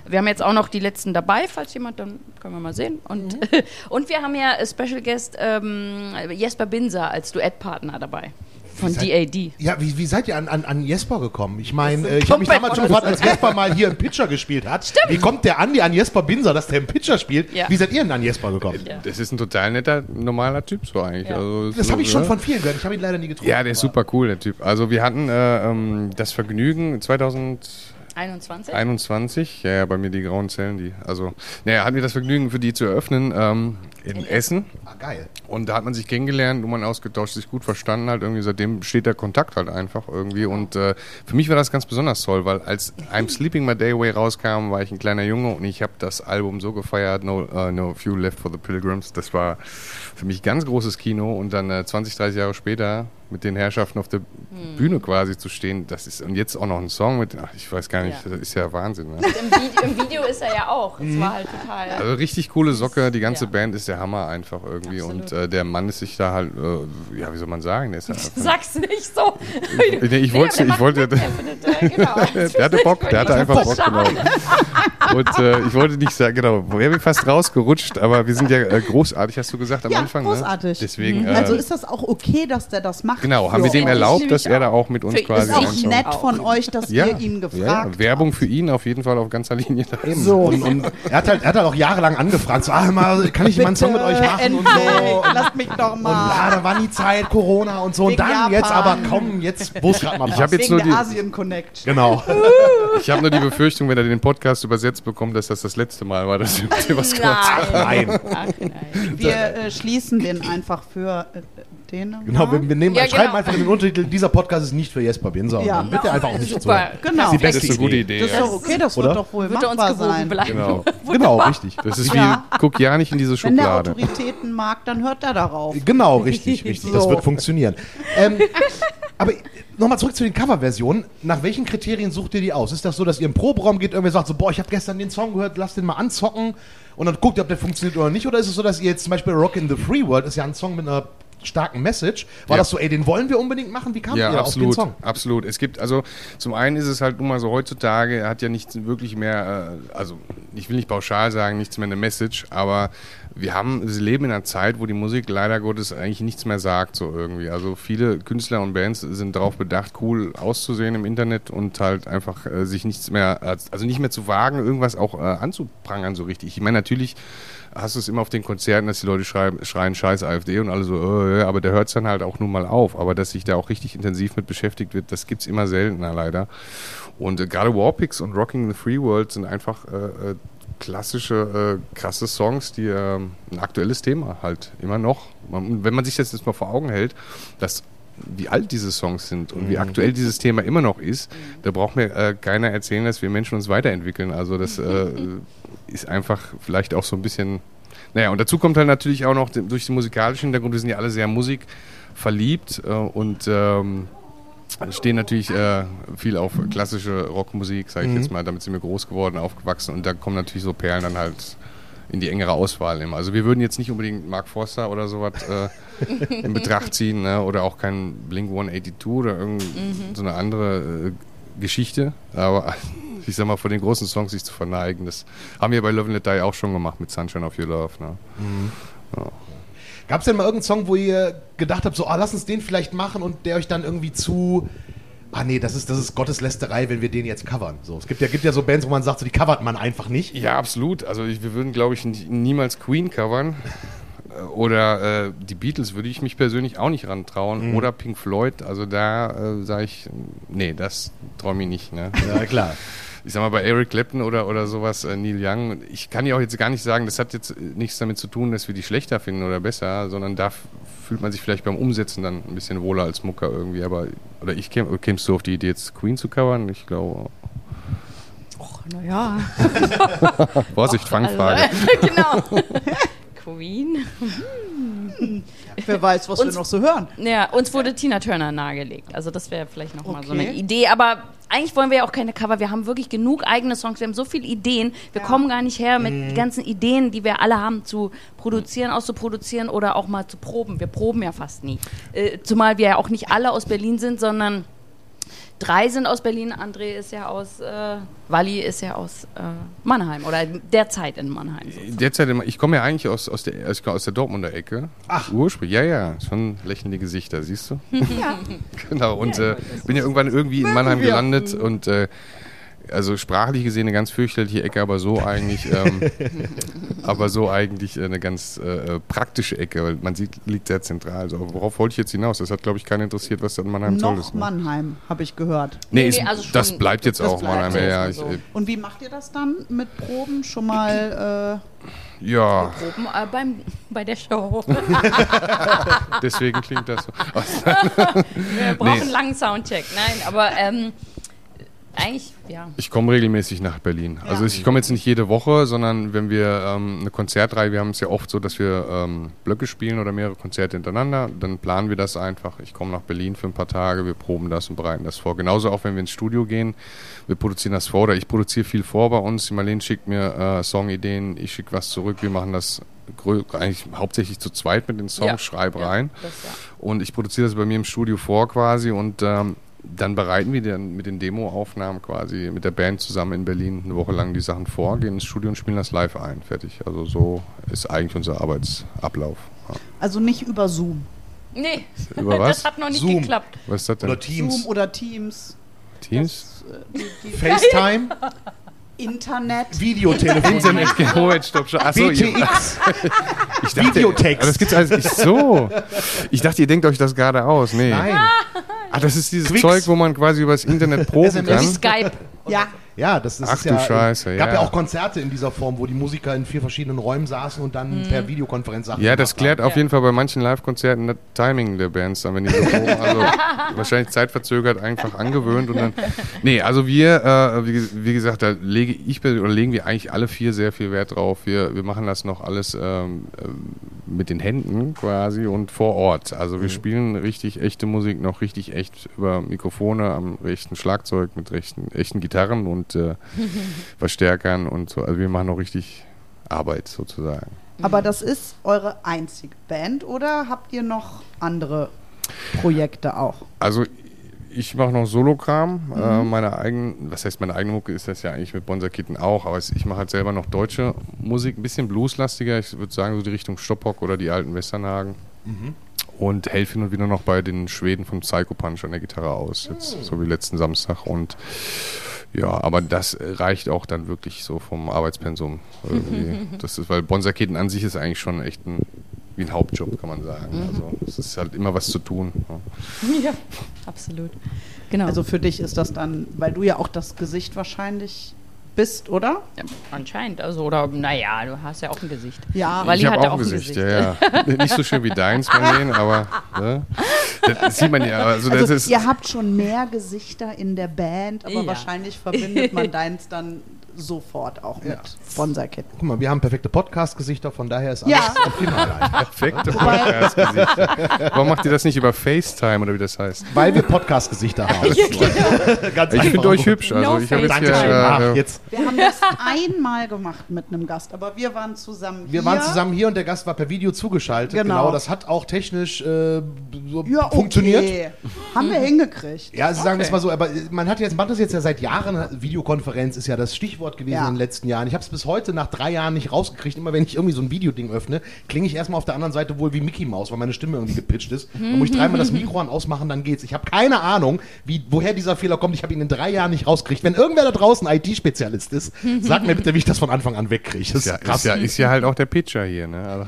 Wir haben jetzt auch noch die letzten dabei, falls jemand, dann können wir mal sehen. Und, und wir haben ja Special Guest ähm, Jesper Binser als Duettpartner dabei. Von
seid-
DAD.
Ja, wie, wie seid ihr an, an, an Jesper gekommen? Ich meine, äh, ich habe mich damals schon gefragt, als Jesper mal hier einen Pitcher gespielt hat. Stimmt. Wie kommt der Andi an Jesper Binser, dass der einen Pitcher spielt?
Ja.
Wie seid ihr denn an Jesper gekommen?
Ja.
Das ist ein total netter, normaler Typ so eigentlich.
Ja.
Also,
Das habe ich schon
ne?
von vielen gehört. Ich habe ihn leider nie getroffen.
Ja, der ist super cool, der Typ. Also wir hatten äh, ähm, das Vergnügen 2021,
21?
ja, ja, bei mir die grauen Zellen, die, also, naja, hatten wir das Vergnügen, für die zu eröffnen ähm, in Essen.
Ah, geil.
Und da hat man sich kennengelernt, Nummern ausgetauscht, sich gut verstanden halt irgendwie. Seitdem steht der Kontakt halt einfach irgendwie. Und äh, für mich war das ganz besonders toll, weil als I'm Sleeping My Day Away rauskam, war ich ein kleiner Junge und ich habe das Album so gefeiert, No, uh, no Few Left for the Pilgrims. Das war für mich ganz großes Kino. Und dann äh, 20, 30 Jahre später mit den Herrschaften auf der Bühne quasi zu stehen, das ist und jetzt auch noch ein Song mit, ach, ich weiß gar nicht,
Ja.
das ist ja Wahnsinn. Ne?
Im, Video, Im Video ist er ja auch. Es war halt total.
Also richtig coole Socke, die ganze
Ja.
Band ist der Hammer einfach irgendwie
Absolut.
und äh, der Mann ist sich da halt, äh, ja wie soll man sagen, der ist halt
Sag's nicht so.
ich, ich wollte,
der
ich wollte,
der findet, äh, genau.
der hatte Bock, der hatte einfach Bock, genau. Und äh, ich wollte nicht sagen, genau, wir wären fast rausgerutscht, aber wir sind ja äh, großartig, hast du gesagt am
Ja,
Anfang.
großartig.
Ne? Deswegen, äh,
Also ist das auch okay, dass der das macht?
genau, haben wir dem erlaubt, dass er da
auch.
mit uns
Für-
quasi
Ist auch nett von euch, dass
ja,
ihr ihn gefragt
ja,
habt.
Werbung für ihn auf jeden Fall auf ganzer Linie.
So. Und, und er, hat halt, er hat halt auch jahrelang angefragt, so, ah, mal, kann ich mal einen Song mit euch machen und so.
Endlich, lasst mich doch
Und
mal.
ja, da war nie Zeit, Corona und so. Und
Wegen
dann
Japan.
jetzt aber, komm, jetzt, wo es gerade mal
Ich
passt.
hab jetzt
Wegen
nur
der
die-
Asien-Connection.
Genau.
Ich habe nur die Befürchtung, wenn er den Podcast übersetzt bekommt, dass das das letzte Mal war, dass wir was kurz
Nein.
Nein.
Ach, nein.
Wir äh, schließen den einfach für äh, den.
Genau, wir, wir nehmen,
Ja,
schreiben
genau.
einfach in den Untertitel, dieser Podcast ist nicht für Jesper Binser.
Ja.
Und dann wird er einfach auch nicht
Super.
zuhören.
Genau.
Das ist die
Das
beste
ist eine gute
Idee.
Das ist doch okay, das
Oder?
wird doch wohl
Wird er uns
machbar
gewogen
sein.
bleiben.
Genau.
Genau, richtig.
Das ist
Ja.
wie, guck ja nicht in diese
Wenn der
Schublade.
Autoritäten mag, dann hört er darauf.
Genau, richtig, richtig. Das
So.
wird funktionieren. Ähm, aber nochmal zurück zu den Coverversionen. Nach welchen Kriterien sucht ihr die aus? Ist das so, dass ihr im Proberaum geht, irgendwer sagt so, boah, ich habe gestern den Song gehört, lass den mal anzocken und dann guckt ihr, ob der funktioniert oder nicht? Oder ist es so, dass ihr jetzt zum Beispiel Rock in the Free World, ist ja ein Song mit einer starken Message, war
Ja.
das so, ey, den wollen wir unbedingt machen? Wie kam
Ja,
ihr auf den
absolut,
Song?
absolut. Es gibt, also zum einen ist es halt nun mal so heutzutage, er hat ja nicht wirklich mehr, äh, also ich will nicht pauschal sagen, nichts mehr eine Message, aber wir haben, wir leben in einer Zeit, wo die Musik leider Gottes eigentlich nichts mehr sagt, so irgendwie. Also viele Künstler und Bands sind darauf bedacht, cool auszusehen im Internet und halt einfach äh, sich nichts mehr, also nicht mehr zu wagen, irgendwas auch äh, anzuprangern so richtig. Ich meine, natürlich hast du es immer auf den Konzerten, dass die Leute schreien, schreien scheiß AfD und alle so, äh, aber der hört es dann halt auch nun mal auf. Aber dass sich da auch richtig intensiv mit beschäftigt wird, das gibt's immer seltener leider. Und äh, gerade Warpix und Rocking the Free World sind einfach äh, äh, klassische, äh, krasse Songs, die äh, ein aktuelles Thema halt immer noch. Man, wenn man sich das jetzt mal vor Augen hält, dass wie alt diese Songs sind und wie aktuell dieses Thema immer noch ist, da braucht mir äh, keiner erzählen, dass wir Menschen uns weiterentwickeln. Also das äh, ist einfach vielleicht auch so ein bisschen. Naja, und dazu kommt halt natürlich auch noch durch den musikalischen Hintergrund, wir sind ja alle sehr musikverliebt äh, und ähm, stehen natürlich äh, viel auf klassische Rockmusik, sage ich jetzt mal, damit sind wir groß geworden, aufgewachsen und da kommen natürlich so Perlen dann halt in die engere Auswahl immer. Also wir würden jetzt nicht unbedingt Mark Forster oder sowas äh, in Betracht ziehen ne? oder auch kein Blink 182 oder irgend so eine andere äh, Geschichte, aber ich sag mal, vor den großen Songs sich zu verneigen, das haben wir bei Love and Let Die auch schon gemacht mit Sunshine of Your Love. Ne?
Gab es denn mal irgendeinen Song, wo ihr gedacht habt, so, ah, lass uns den vielleicht machen und der euch dann irgendwie zu. Ah nee, das ist, das ist Gotteslästerei, wenn wir den jetzt covern. So, es gibt ja, gibt ja so Bands, wo man sagt, so, die covert man einfach nicht.
Ja, absolut. Also ich, wir würden, glaube ich, nie- niemals Queen covern. Äh, Oder äh, die Beatles würde ich mich persönlich auch nicht rantrauen. Oder Pink Floyd. Also da äh, sage ich, nee, das träume ich nicht. Ne?
Ja, klar.
Ich sag mal, bei Eric Clapton oder, oder sowas, äh, Neil Young, ich kann ja auch jetzt gar nicht sagen, das hat jetzt äh, nichts damit zu tun, dass wir die schlechter finden oder besser, sondern da fühlt man sich vielleicht beim Umsetzen dann ein bisschen wohler als Mucker irgendwie. Aber, oder ich käm, kämst du auf die Idee, jetzt Queen zu covern? Ich glaube,
Naja.
Vorsicht, Fangfrage.
Also, genau. Queen.
Wer weiß, was wir
Uns-
noch so hören.
Ja, uns wurde Tina Turner nahegelegt. Also das wäre vielleicht noch mal so
Okay.
eine Idee. Aber eigentlich wollen wir ja auch keine Cover. Wir haben wirklich genug eigene Songs. Wir haben so viele Ideen. Wir kommen gar nicht her mit den ganzen Ideen, die wir alle haben, zu produzieren, auszuproduzieren oder auch mal zu proben. Wir proben ja fast nie. Äh, zumal wir ja auch nicht alle aus Berlin sind, sondern drei sind aus Berlin. André ist ja aus, äh, Walli ist ja aus äh, Mannheim oder derzeit in Mannheim. sozusagen.
Derzeit, immer- ich komme ja eigentlich aus, aus, der, aus der Dortmunder Ecke.
Ach.
Ursprünglich, ja, ja. Schon lächelnde Gesichter, siehst du? ja. Genau, und äh, bin ja irgendwann irgendwie in Mannheim gelandet und äh, also sprachlich gesehen eine ganz fürchterliche Ecke, aber so eigentlich, ähm, aber so eigentlich eine ganz äh, äh, praktische Ecke, weil man sieht, liegt sehr zentral. Also, worauf wollte ich jetzt hinaus? Das hat, glaube ich, keinen interessiert, was da in Mannheim toll
Noch
ist. Ne?
Mannheim, habe ich gehört.
Nee,
Nee,
ist,
nee, also schon-
das bleibt jetzt
das
auch
bleibt
Mannheim. Ja, ich,
so.
äh,
Und wie macht ihr das dann mit Proben? Schon mal,
ja,
Proben äh, beim, bei der Show.
deswegen klingt das so.
Wir brauchen
Nee.
einen langen Soundcheck. Nein, aber ähm, eigentlich, ja.
Ich komme regelmäßig nach Berlin. Also ich komme jetzt nicht jede Woche, sondern wenn wir ähm, eine Konzertreihe, wir haben es ja oft so, dass wir ähm, Blöcke spielen oder mehrere Konzerte hintereinander, dann planen wir das einfach. Ich komme nach Berlin für ein paar Tage, wir proben das und bereiten das vor. Genauso auch, wenn wir ins Studio gehen, wir produzieren das vor oder ich produziere viel vor bei uns. Die Marlene schickt mir äh, Songideen, ich schicke was zurück, wir machen das eigentlich hauptsächlich zu zweit mit den Songs,
Ja.
Schreibereien.
Das, ja.
Und ich produziere das bei mir im Studio vor quasi und ähm, dann bereiten wir dann mit den Demoaufnahmen quasi mit der Band zusammen in Berlin eine Woche lang die Sachen vor, gehen ins Studio und spielen das live ein. Fertig. Also so ist eigentlich unser Arbeitsablauf. Ja.
also nicht über Zoom.
Nee,
Über was?
das hat noch nicht
Zoom.
geklappt.
Was ist das denn?
Oder Teams.
Zoom oder Teams,
Teams?
FaceTime,
Internet.
Videotelefon,
Internet, Moment, stopp, stopp. Achso,
BTX,
ich dachte,
Videotext.
Das gibt's alles nicht so. Ich dachte, ihr denkt euch das gerade aus. Nee.
Nein.
Ah, das ist dieses
Quicks.
Zeug, wo man quasi übers Internet proben
SMS.
kann.
Skype.
Ja,
Ja, das, das
Ach
ist
du
ja.
Scheiße,
gab ja.
ja.
auch Konzerte in dieser Form, wo die Musiker in vier verschiedenen Räumen saßen und dann per Videokonferenz Sachen
Ja, das klärt
haben.
auf jeden Fall bei manchen Live-Konzerten das Timing der Bands dann, wenn die so proben. Also wahrscheinlich zeitverzögert einfach angewöhnt und dann. Nee, also wir, äh, wie, wie gesagt, da lege ich oder legen wir eigentlich alle vier sehr viel Wert drauf. Wir, wir machen das noch alles ähm, ähm, mit den Händen quasi und vor Ort. Also wir spielen richtig echte Musik, noch richtig echt über Mikrofone am rechten Schlagzeug mit rechten, echten Gitarren und äh, Verstärkern und so. Also wir machen noch richtig Arbeit sozusagen.
aber das ist eure einzige Band oder habt ihr noch andere Projekte auch?
Also ich mache noch Solokram. Äh, meine eigenen, was heißt meine eigene Mucke ist das ja eigentlich mit Bonser Kitten auch, aber ich mache halt selber noch deutsche Musik, ein bisschen blueslastiger. Ich würde sagen so die Richtung Stoppock oder die alten Westernhagen. Und helfe hin und wieder noch bei den Schweden von Psycho Punch an der Gitarre aus, jetzt so wie letzten Samstag. Und ja, aber das reicht auch dann wirklich so vom Arbeitspensum irgendwie. das ist, weil Bonserketen an sich ist eigentlich schon echt ein, wie ein Hauptjob, kann man sagen. Also es ist halt immer was zu tun. Ja.
Ja, absolut. Genau.
Also für dich ist das dann, weil du ja auch das Gesicht wahrscheinlich bist, oder?
ja, anscheinend. Also, oder, naja, du hast ja auch ein Gesicht.
Ja,
Weil
ich habe auch
auch
ein Gesicht,
Gesicht.
ja, ja. Nicht so schön wie deins, Marlene, aber ne? das sieht man ja. Also, das
Also
ist,
ihr habt schon mehr Gesichter in der Band, aber
Ja.
wahrscheinlich verbindet man deins dann sofort auch mit Bonserkit.
Guck mal, wir haben perfekte Podcast-Gesichter, von daher ist alles
Ja.
optimal einfach.
perfekte Podcast-Gesicht. Warum macht ihr das nicht über FaceTime oder wie das heißt?
Weil wir Podcast-Gesichter haben. Ganz
Ich finde euch hübsch. Also
No
ich habe jetzt hier, äh,
jetzt.
Wir haben das einmal gemacht mit einem Gast, aber wir waren zusammen
Wir
hier.
waren zusammen hier und der Gast war per Video zugeschaltet.
Genau.
Genau, das hat auch technisch äh, so
ja, okay.
funktioniert.
Haben wir hingekriegt.
Ja, also sagen wir es mal so, aber man hat jetzt, macht das jetzt ja seit Jahren, Videokonferenz ist ja das Stichwort Stichwort gewesen
Ja.
in den letzten Jahren. Ich habe es bis heute nach drei Jahren nicht rausgekriegt. Immer wenn ich irgendwie so ein Videoding öffne, klinge ich erstmal auf der anderen Seite wohl wie Mickey Mouse, weil meine Stimme irgendwie gepitcht ist. Dann muss ich dreimal das Mikro an ausmachen, dann geht's. Ich habe keine Ahnung, wie, woher dieser Fehler kommt. Ich habe ihn in drei Jahren nicht rausgekriegt. Wenn irgendwer da draußen IT-Spezialist ist, sagt mir bitte, wie ich das von Anfang an wegkriege. Das
Ist ja,
krass.
ist, ja, ist ja halt auch der Pitcher hier, ne? Also,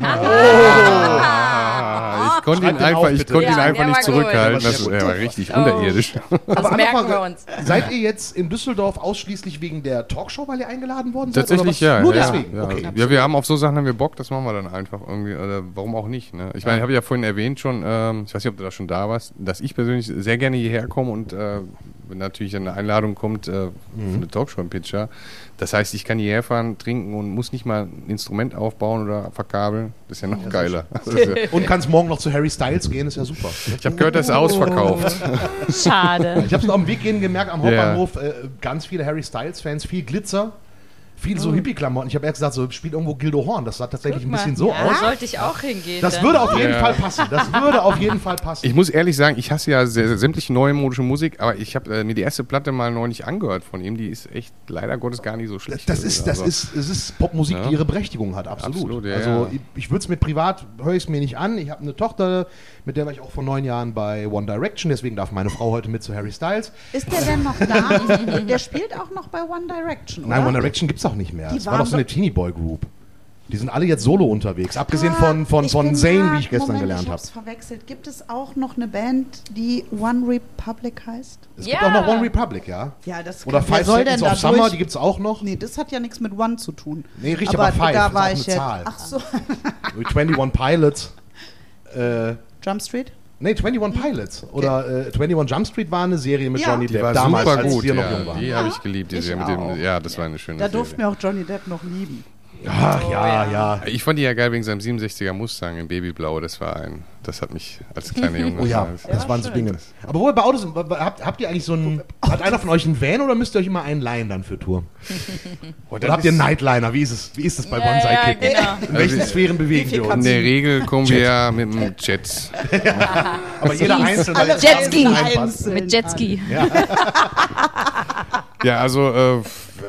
ich konnte ihn
den
einfach,
auf,
ich
bitte.
konnte ihn
Ja,
einfach nicht
gut.
zurückhalten. Das war richtig unterirdisch.
Das
Aber
merken wir uns.
Seid ihr jetzt in Düsseldorf ausschließlich wegen der Talkshow, weil ihr eingeladen worden seid?
Tatsächlich
oder was?
ja.
Nur
ja,
deswegen.
Ja.
Okay.
ja, wir haben auf so Sachen haben wir Bock, das machen wir dann einfach irgendwie. Oder warum auch nicht? Ne? Ich meine, ich habe ja vorhin erwähnt schon, ähm, ich weiß nicht, ob du da schon da warst, dass ich persönlich sehr gerne hierher komme und äh, wenn natürlich eine Einladung kommt äh,
Mhm.
für eine Talkshow im Pitcher. Das heißt, ich kann hierher fahren, trinken und muss nicht mal ein Instrument aufbauen oder verkabeln. Das ist ja noch geiler. Das ist ja,
Und kannst morgen noch zu Harry Styles gehen, ist ja super.
ich habe gehört, das ist ausverkauft.
Schade.
Ich habe es auf dem Weg gehen gemerkt am. Hauptbahnhof, äh, ganz viele Harry Styles-Fans, viel Glitzer, viel so Hippie-Klamotten. Ich habe erst gesagt, so spielt irgendwo Gildo Horn. Das sah tatsächlich ein bisschen so
ja,
aus.
sollte ich auch hingehen.
Das
dann.
würde auf jeden
Ja.
Fall passen. Das würde auf jeden Fall passen.
Ich muss ehrlich sagen, ich hasse ja sehr, sehr sämtliche neue modische Musik, aber ich habe äh, mir die erste Platte mal neulich angehört von ihm. Die ist echt leider Gottes gar nicht so schlecht.
das ist, das
Also,
ist, es ist Popmusik,
Ja.
die ihre Berechtigung hat, absolut.
Absolut, ja,
also ich, ich würde es mir privat, höre ich es mir nicht an. Ich habe eine Tochter, mit der war ich auch vor neun Jahren bei One Direction, deswegen darf meine Frau heute mit zu Harry Styles.
Ist der denn noch da? der spielt auch noch bei One Direction, oder?
Nein, One Direction gibt es auch nicht mehr.
Die
Es war doch so eine
doch-
Teenie Boy Group. Die sind alle jetzt solo unterwegs, abgesehen
Ah,
von, von,
ich
von Zayn,
grad-
wie ich gestern
Moment,
gelernt
ich
habe.
hab's verwechselt. Gibt es auch noch eine Band, die One Republic heißt?
Es
Ja.
gibt auch noch One Republic, ja.
Ja, das
Oder Five
soll
Seconds
denn
of Summer,
durch?
die gibt es auch noch.
Nee, das hat ja nichts mit One zu tun.
Nee, richtig, aber Five
da
ist
war
auch
ich
eine
jetzt.
Zahl.
Ach so,
21 Pilots. Äh,
Jump Street?
Nee, 21 Pilots. Oder äh, 21 Jump Street war eine Serie mit
Ja.
Johnny
Die
Depp.
war
Damals,
super
als
gut.
wir noch
Ja,
jung waren.
die habe ich geliebt. Die
Ich
Serie mit
auch.
dem, ja, das war eine schöne
Da durften
Serie.
wir auch Johnny Depp noch lieben.
Ach, ja, ja.
Ich fand die ja geil wegen seinem 67er Mustang in Babyblau. Das war ein, das hat mich als kleiner Junge.
Oh ja,
das-
das waren so Dinge. Aber wo wir bei Autos sind, habt, habt ihr eigentlich so einen. Hat einer von euch einen Van oder müsst ihr euch immer einen leihen dann für Tour?
Oh,
Oder habt ihr einen Nightliner? Wie ist es, wie ist es bei
Ja,
Bonsai
ja,
Kicken?
genau.
In welchen
Also,
Sphären bewegen wir uns?
In der Regel kommen wir ja mit dem Jet.
Aber jeder Einzelne.
Alle
Jetski. Mit Jetski.
Ja, also äh,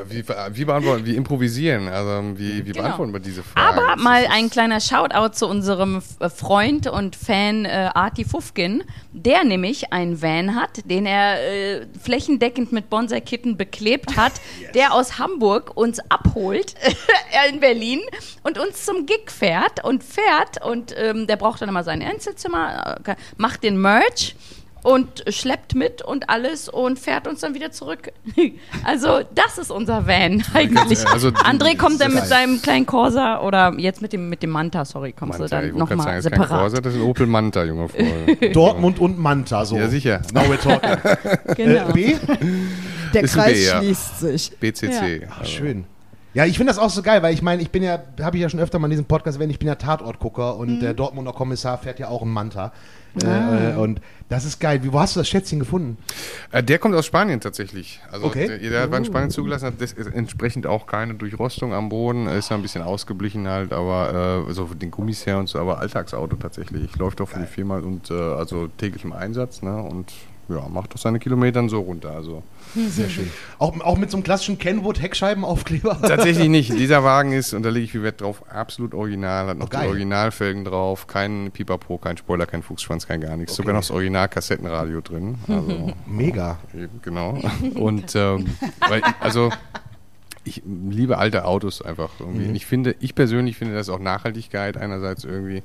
wie, wie beantworten, wie improvisieren, also wie, wie
Genau.
beantworten wir diese Frage?
Aber mal ein kleiner Shoutout zu unserem äh, Freund und Fan äh, Arti Fufkin, der nämlich einen Van hat, den er äh, flächendeckend mit Bonsai-Kitten beklebt hat, der aus Hamburg uns abholt in Berlin und uns zum Gig fährt und fährt und ähm, der braucht dann immer sein Einzelzimmer, äh, macht den Merch und schleppt mit und alles und fährt uns dann wieder zurück. Also das ist unser Van eigentlich.
Also,
André kommt dann mit seinem kleinen Corsa oder jetzt mit dem mit dem Manta, sorry, kommst
Manta,
du dann nochmal
das ist kein
separat.
Corsa, das ist ein Opel Manta, junger Freund.
Dortmund und Manta, so.
Ja, sicher.
Now we're talking.
Genau.
Äh, B?
Der
Ist
Kreis
B, ja.
schließt sich.
BCC.
Ach, schön. Ja, ich finde das auch so geil, weil ich meine, ich bin ja, habe ich ja schon öfter mal in diesem Podcast erwähnt, ich bin ja Tatortgucker und
Mhm.
der Dortmunder Kommissar fährt ja auch einen Manta.
Ah.
Äh, und das ist geil. Wie, wo hast du das Schätzchen gefunden?
Äh, der kommt aus Spanien tatsächlich. Also
Okay.
der, der war in Spanien zugelassen, hat das ist entsprechend auch keine Durchrostung am Boden, ist ja ein bisschen ausgeblichen halt, aber äh, so den Gummis her und so, aber Alltagsauto tatsächlich. Läuft auch für die Firma und äh, also täglich im Einsatz, ne? Und ja, macht doch seine Kilometern so runter. Also
Sehr schön. Auch, auch mit so einem klassischen Kenwood Heckscheibenaufkleber.
tatsächlich nicht. Dieser Wagen ist, und da lege ich viel Wert drauf, absolut original, hat noch
Oh,
die. Originalfelgen drauf, kein Pipapo, kein Spoiler, kein Fuchsschwanz, kein gar nichts.
Okay.
Sogar noch das Original-Kassettenradio drin. Also
Mega.
Eben, genau. Und ähm, weil, also ich liebe alte Autos einfach irgendwie.
Mhm.
Ich finde, ich persönlich finde das auch Nachhaltigkeit einerseits irgendwie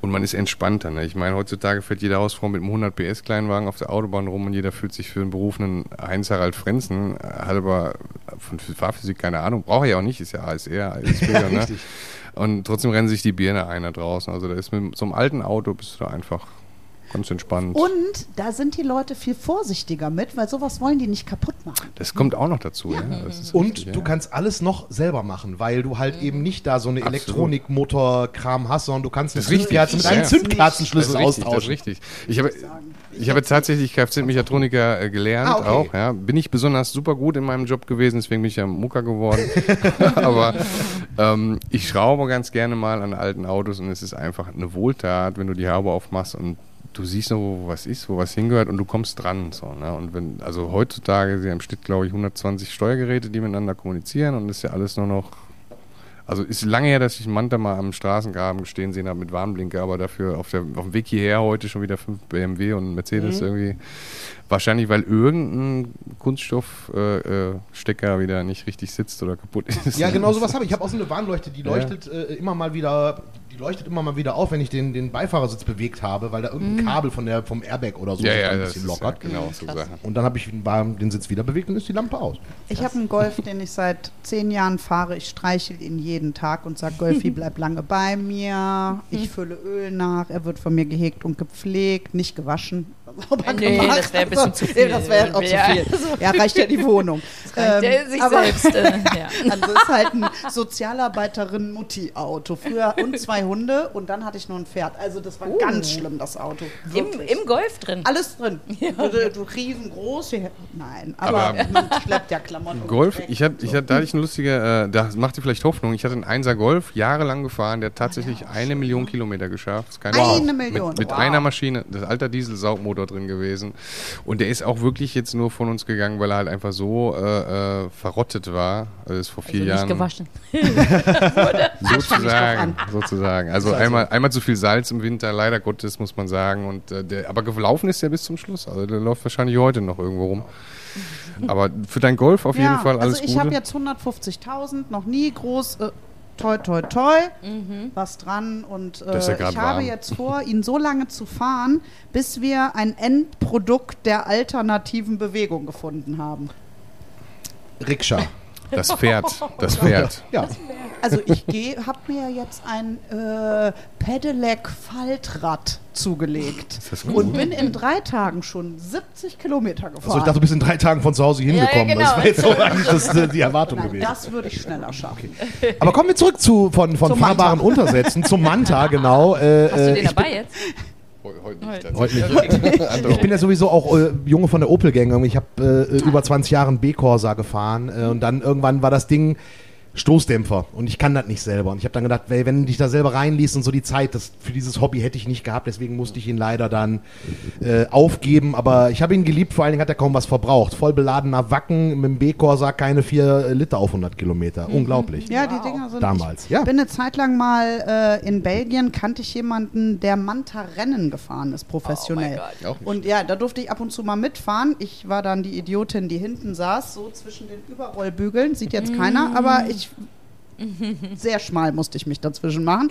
und man ist entspannter. Ne? Ich meine, heutzutage fährt jede Hausfrau mit einem 100 PS Kleinwagen auf der Autobahn rum und jeder fühlt sich für einen berufenen Heinz Harald Frenzen, hat aber von Fahrphysik keine Ahnung, braucht er ja auch nicht, ist ja ASR, Ausbilder, ne?
Richtig.
Und trotzdem rennen sich die Birne einer draußen. Also da ist mit so einem alten Auto bist du da einfach ganz entspannt.
Und da sind die Leute viel vorsichtiger mit, weil sowas wollen die nicht kaputt machen.
Das kommt auch noch dazu. Ja. Das ist
Und
richtig,
du
ja.
kannst alles noch selber machen, weil du halt eben nicht da so eine. Elektronikmotor-Kram hast, sondern du kannst
Das.
Zündkerze mit
Ja,
einem
ja.
Zündkerzenschlüssel
richtig, Das ist
austauschen.
richtig. Ich habe, ich habe tatsächlich Kfz-Mechatroniker äh, gelernt
Ah, okay.
auch. Ja. Bin ich besonders super gut in meinem Job gewesen, deswegen bin ich ja Mucker geworden. Aber ähm, ich schraube ganz gerne mal an alten Autos und es ist einfach eine Wohltat, wenn du die Haube aufmachst und du siehst noch, wo was ist, wo was hingehört und du kommst dran. So, ne? Und wenn, also heutzutage sind ja im Schnitt, glaube ich, 120 Steuergeräte, die miteinander kommunizieren und ist ja alles nur noch. Also ist lange her, dass ich einen Manta mal am Straßengraben stehen sehen habe mit Warnblinker, aber dafür auf, der, auf dem Weg hierher heute schon wieder fünf BMW und Mercedes irgendwie. Wahrscheinlich, weil irgendein Kunststoffstecker äh, Stecker wieder nicht richtig sitzt oder kaputt ist.
Ja, genau sowas habe ich. Ich habe auch so eine Warnleuchte, die leuchtet äh, immer mal wieder, die leuchtet immer mal wieder auf, wenn ich den, den Beifahrersitz bewegt habe, weil da irgendein Kabel von der, vom Airbag oder so
Ja,
sich
ja,
ein bisschen
ist
lockert.
ja genau so.
Und dann habe ich den Sitz wieder bewegt und ist die Lampe aus.
Ich habe einen Golf, den ich seit zehn Jahren fahre. Ich streichel ihn jeden Tag und sage, Golfi, bleib lange bei mir. Ich fülle Öl nach. Er wird von mir gehegt und gepflegt, nicht gewaschen. Sauber
Nee,
gemacht.
das wäre ein bisschen zu
Nee,
viel.
Das wäre auch zu
Ja.
viel. Ja, reicht ja die Wohnung.
Der
Ähm,
sich
aber-
selbst. Äh, ja.
Also ist halt ein Sozialarbeiterin-Mutti-Auto. Früher und zwei Hunde und dann hatte ich nur ein Pferd. Also das war ganz schlimm, das Auto.
Im. Im Golf drin.
Alles drin. Du, du riesengroß. Nein, aber,
Aber-
man schleppt ja Klamotten.
Golf,
weg
ich hatte, ich hatte, da hatte ich eine lustige, äh, da macht ihr vielleicht Hoffnung. Ich hatte einen Einser Golf, jahrelang gefahren, der hat tatsächlich eine Million Kilometer geschafft. Ist kein
Eine. Million,
Mit, mit
wow.
einer Maschine, das alter Dieselsaugmotor drin gewesen. Und der ist auch wirklich jetzt nur von uns gegangen, weil er halt einfach so äh, äh, verrottet war. Also ist vor vier
also nicht
Jahren.
gewaschen.
Sozusagen, sozusagen. Also einmal, einmal zu viel Salz im Winter, leider Gottes, muss man sagen. Und, äh, der, aber gelaufen ist der bis zum Schluss. Also der läuft wahrscheinlich heute noch irgendwo rum. Aber für dein Golf auf jeden Fall alles
also ich
Gute.
habe jetzt 150.000, noch nie groß, toi toi toi, was dran und äh,
ja
ich habe
warm.
jetzt vor, ihn so lange zu fahren, bis wir ein Endprodukt der alternativen Bewegung gefunden haben.
Rikscha.
Das Pferd, das Pferd.
Ja.
Also ich gehe, habe mir jetzt ein äh, Pedelec-Faltrad zugelegt
das gut?
und bin in drei Tagen schon 70 Kilometer gefahren.
Also ich dachte, du bist in drei Tagen von zu Hause hingekommen.
ja, genau.
Das wäre jetzt so eigentlich das, äh, die Erwartung
Nein,
gewesen.
das würde ich schneller schaffen.
Aber kommen wir zurück zu, von, von fahrbaren
Manta.
Untersätzen zum Manta, genau. Äh,
Hast du
äh,
den
ich,
dabei jetzt?
Heute nicht.
Heute nicht. Ich bin ja sowieso auch äh, Junge von der Opel-Gang. Ich habe äh, über 20 Jahre einen B-Corsa gefahren äh, und dann irgendwann war das Ding Stoßdämpfer und ich kann das nicht selber. Und ich habe dann gedacht, ey, wenn du dich da selber reinliest und so die Zeit, das, für dieses Hobby hätte ich nicht gehabt, deswegen musste ich ihn leider dann äh, aufgeben. Aber ich habe ihn geliebt, vor allen Dingen hat er kaum was verbraucht. Voll beladener Wacken mit dem B-Corsa keine 4 Liter auf 100 Kilometer. Unglaublich.
Ja, die Dinger sind.
Damals,
ich
ja.
bin eine Zeit lang mal äh, in Belgien, kannte ich jemanden, der Manta-Rennen gefahren ist, professionell.
Oh mein
Auch nicht.
und ja, da durfte ich ab und zu mal mitfahren. Ich war dann die Idiotin, die hinten saß, so zwischen den Überrollbügeln. Sieht jetzt keiner, aber ich. Sehr schmal musste ich mich dazwischen machen.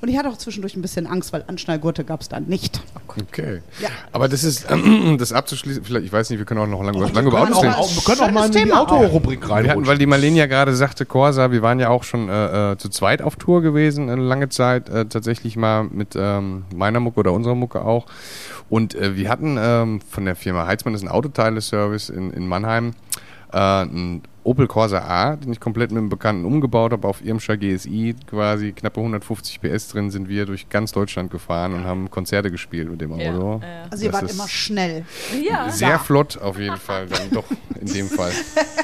Und ich hatte auch zwischendurch ein bisschen Angst, weil Anschnallgurte gab es da nicht.
Okay.
Ja.
Aber das ist, ähm, das abzuschließen, vielleicht, ich weiß nicht, wir können auch noch lange, lange über Autos reden.
wir können auch mal in die. Autorubrik
Wir hatten,
reinrutschen.
weil die Marlene ja gerade sagte, Corsa, wir waren ja auch schon äh, äh, zu zweit auf Tour gewesen, eine lange Zeit, äh, tatsächlich mal mit ähm, meiner Mucke oder unserer Mucke auch. Und äh, wir hatten ähm, von der Firma Heizmann, das ist ein Autoteile-Service in, in Mannheim, äh, einen Opel Corsa A, den ich komplett mit einem Bekannten umgebaut habe, auf Irmscher GSI, quasi knappe 150 PS drin, sind wir durch ganz Deutschland gefahren und haben Konzerte gespielt mit dem
Ja,
Auto.
ja.
Also ihr
Das
wart immer schnell.
Ja.
Sehr flott auf jeden Fall, dann doch in dem Fall.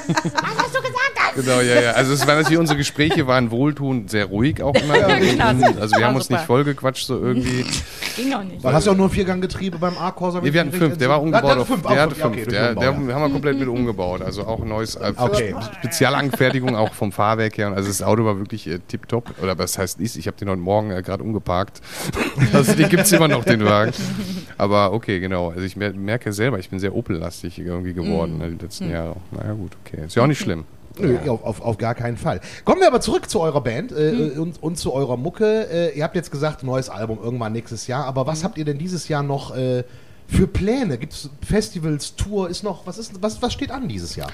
Was hast du gesagt? Genau, ja, ja. Also es war natürlich, unsere Gespräche waren wohltuend, sehr ruhig auch immer.
genau.
also wir haben uns
super.
nicht vollgequatscht so irgendwie.
Ging auch nicht.
Weil hast du auch nur ein Vierganggetriebe beim A-Corsa?
Nee, wir hatten fünf, der war umgebaut.
Der hatte
auf-
fünf,
der hatte
fünf. Ja, okay,
Der, der
ja.
haben wir komplett mit umgebaut. Also auch ein neues äh,
Okay.
Spezialanfertigung auch vom Fahrwerk her. Und Also das Auto war wirklich äh, tipptopp. Oder was heißt ist, ich habe den heute Morgen äh, gerade umgeparkt. also den gibt es immer noch, den Wagen. Aber okay, genau. Also ich mer merke selber, ich bin sehr Opel-lastig irgendwie geworden ne, die letzten Jahre. Naja gut, okay. Ist ja auch nicht schlimm.
Nö, auf, auf, auf gar keinen Fall. Kommen wir aber zurück zu eurer Band äh, und, und zu eurer Mucke. Äh, ihr habt jetzt gesagt, neues Album irgendwann nächstes Jahr. Aber was habt ihr denn dieses Jahr noch äh, für Pläne? Gibt es Festivals, Tour? Ist noch was ist was was steht an dieses Jahr?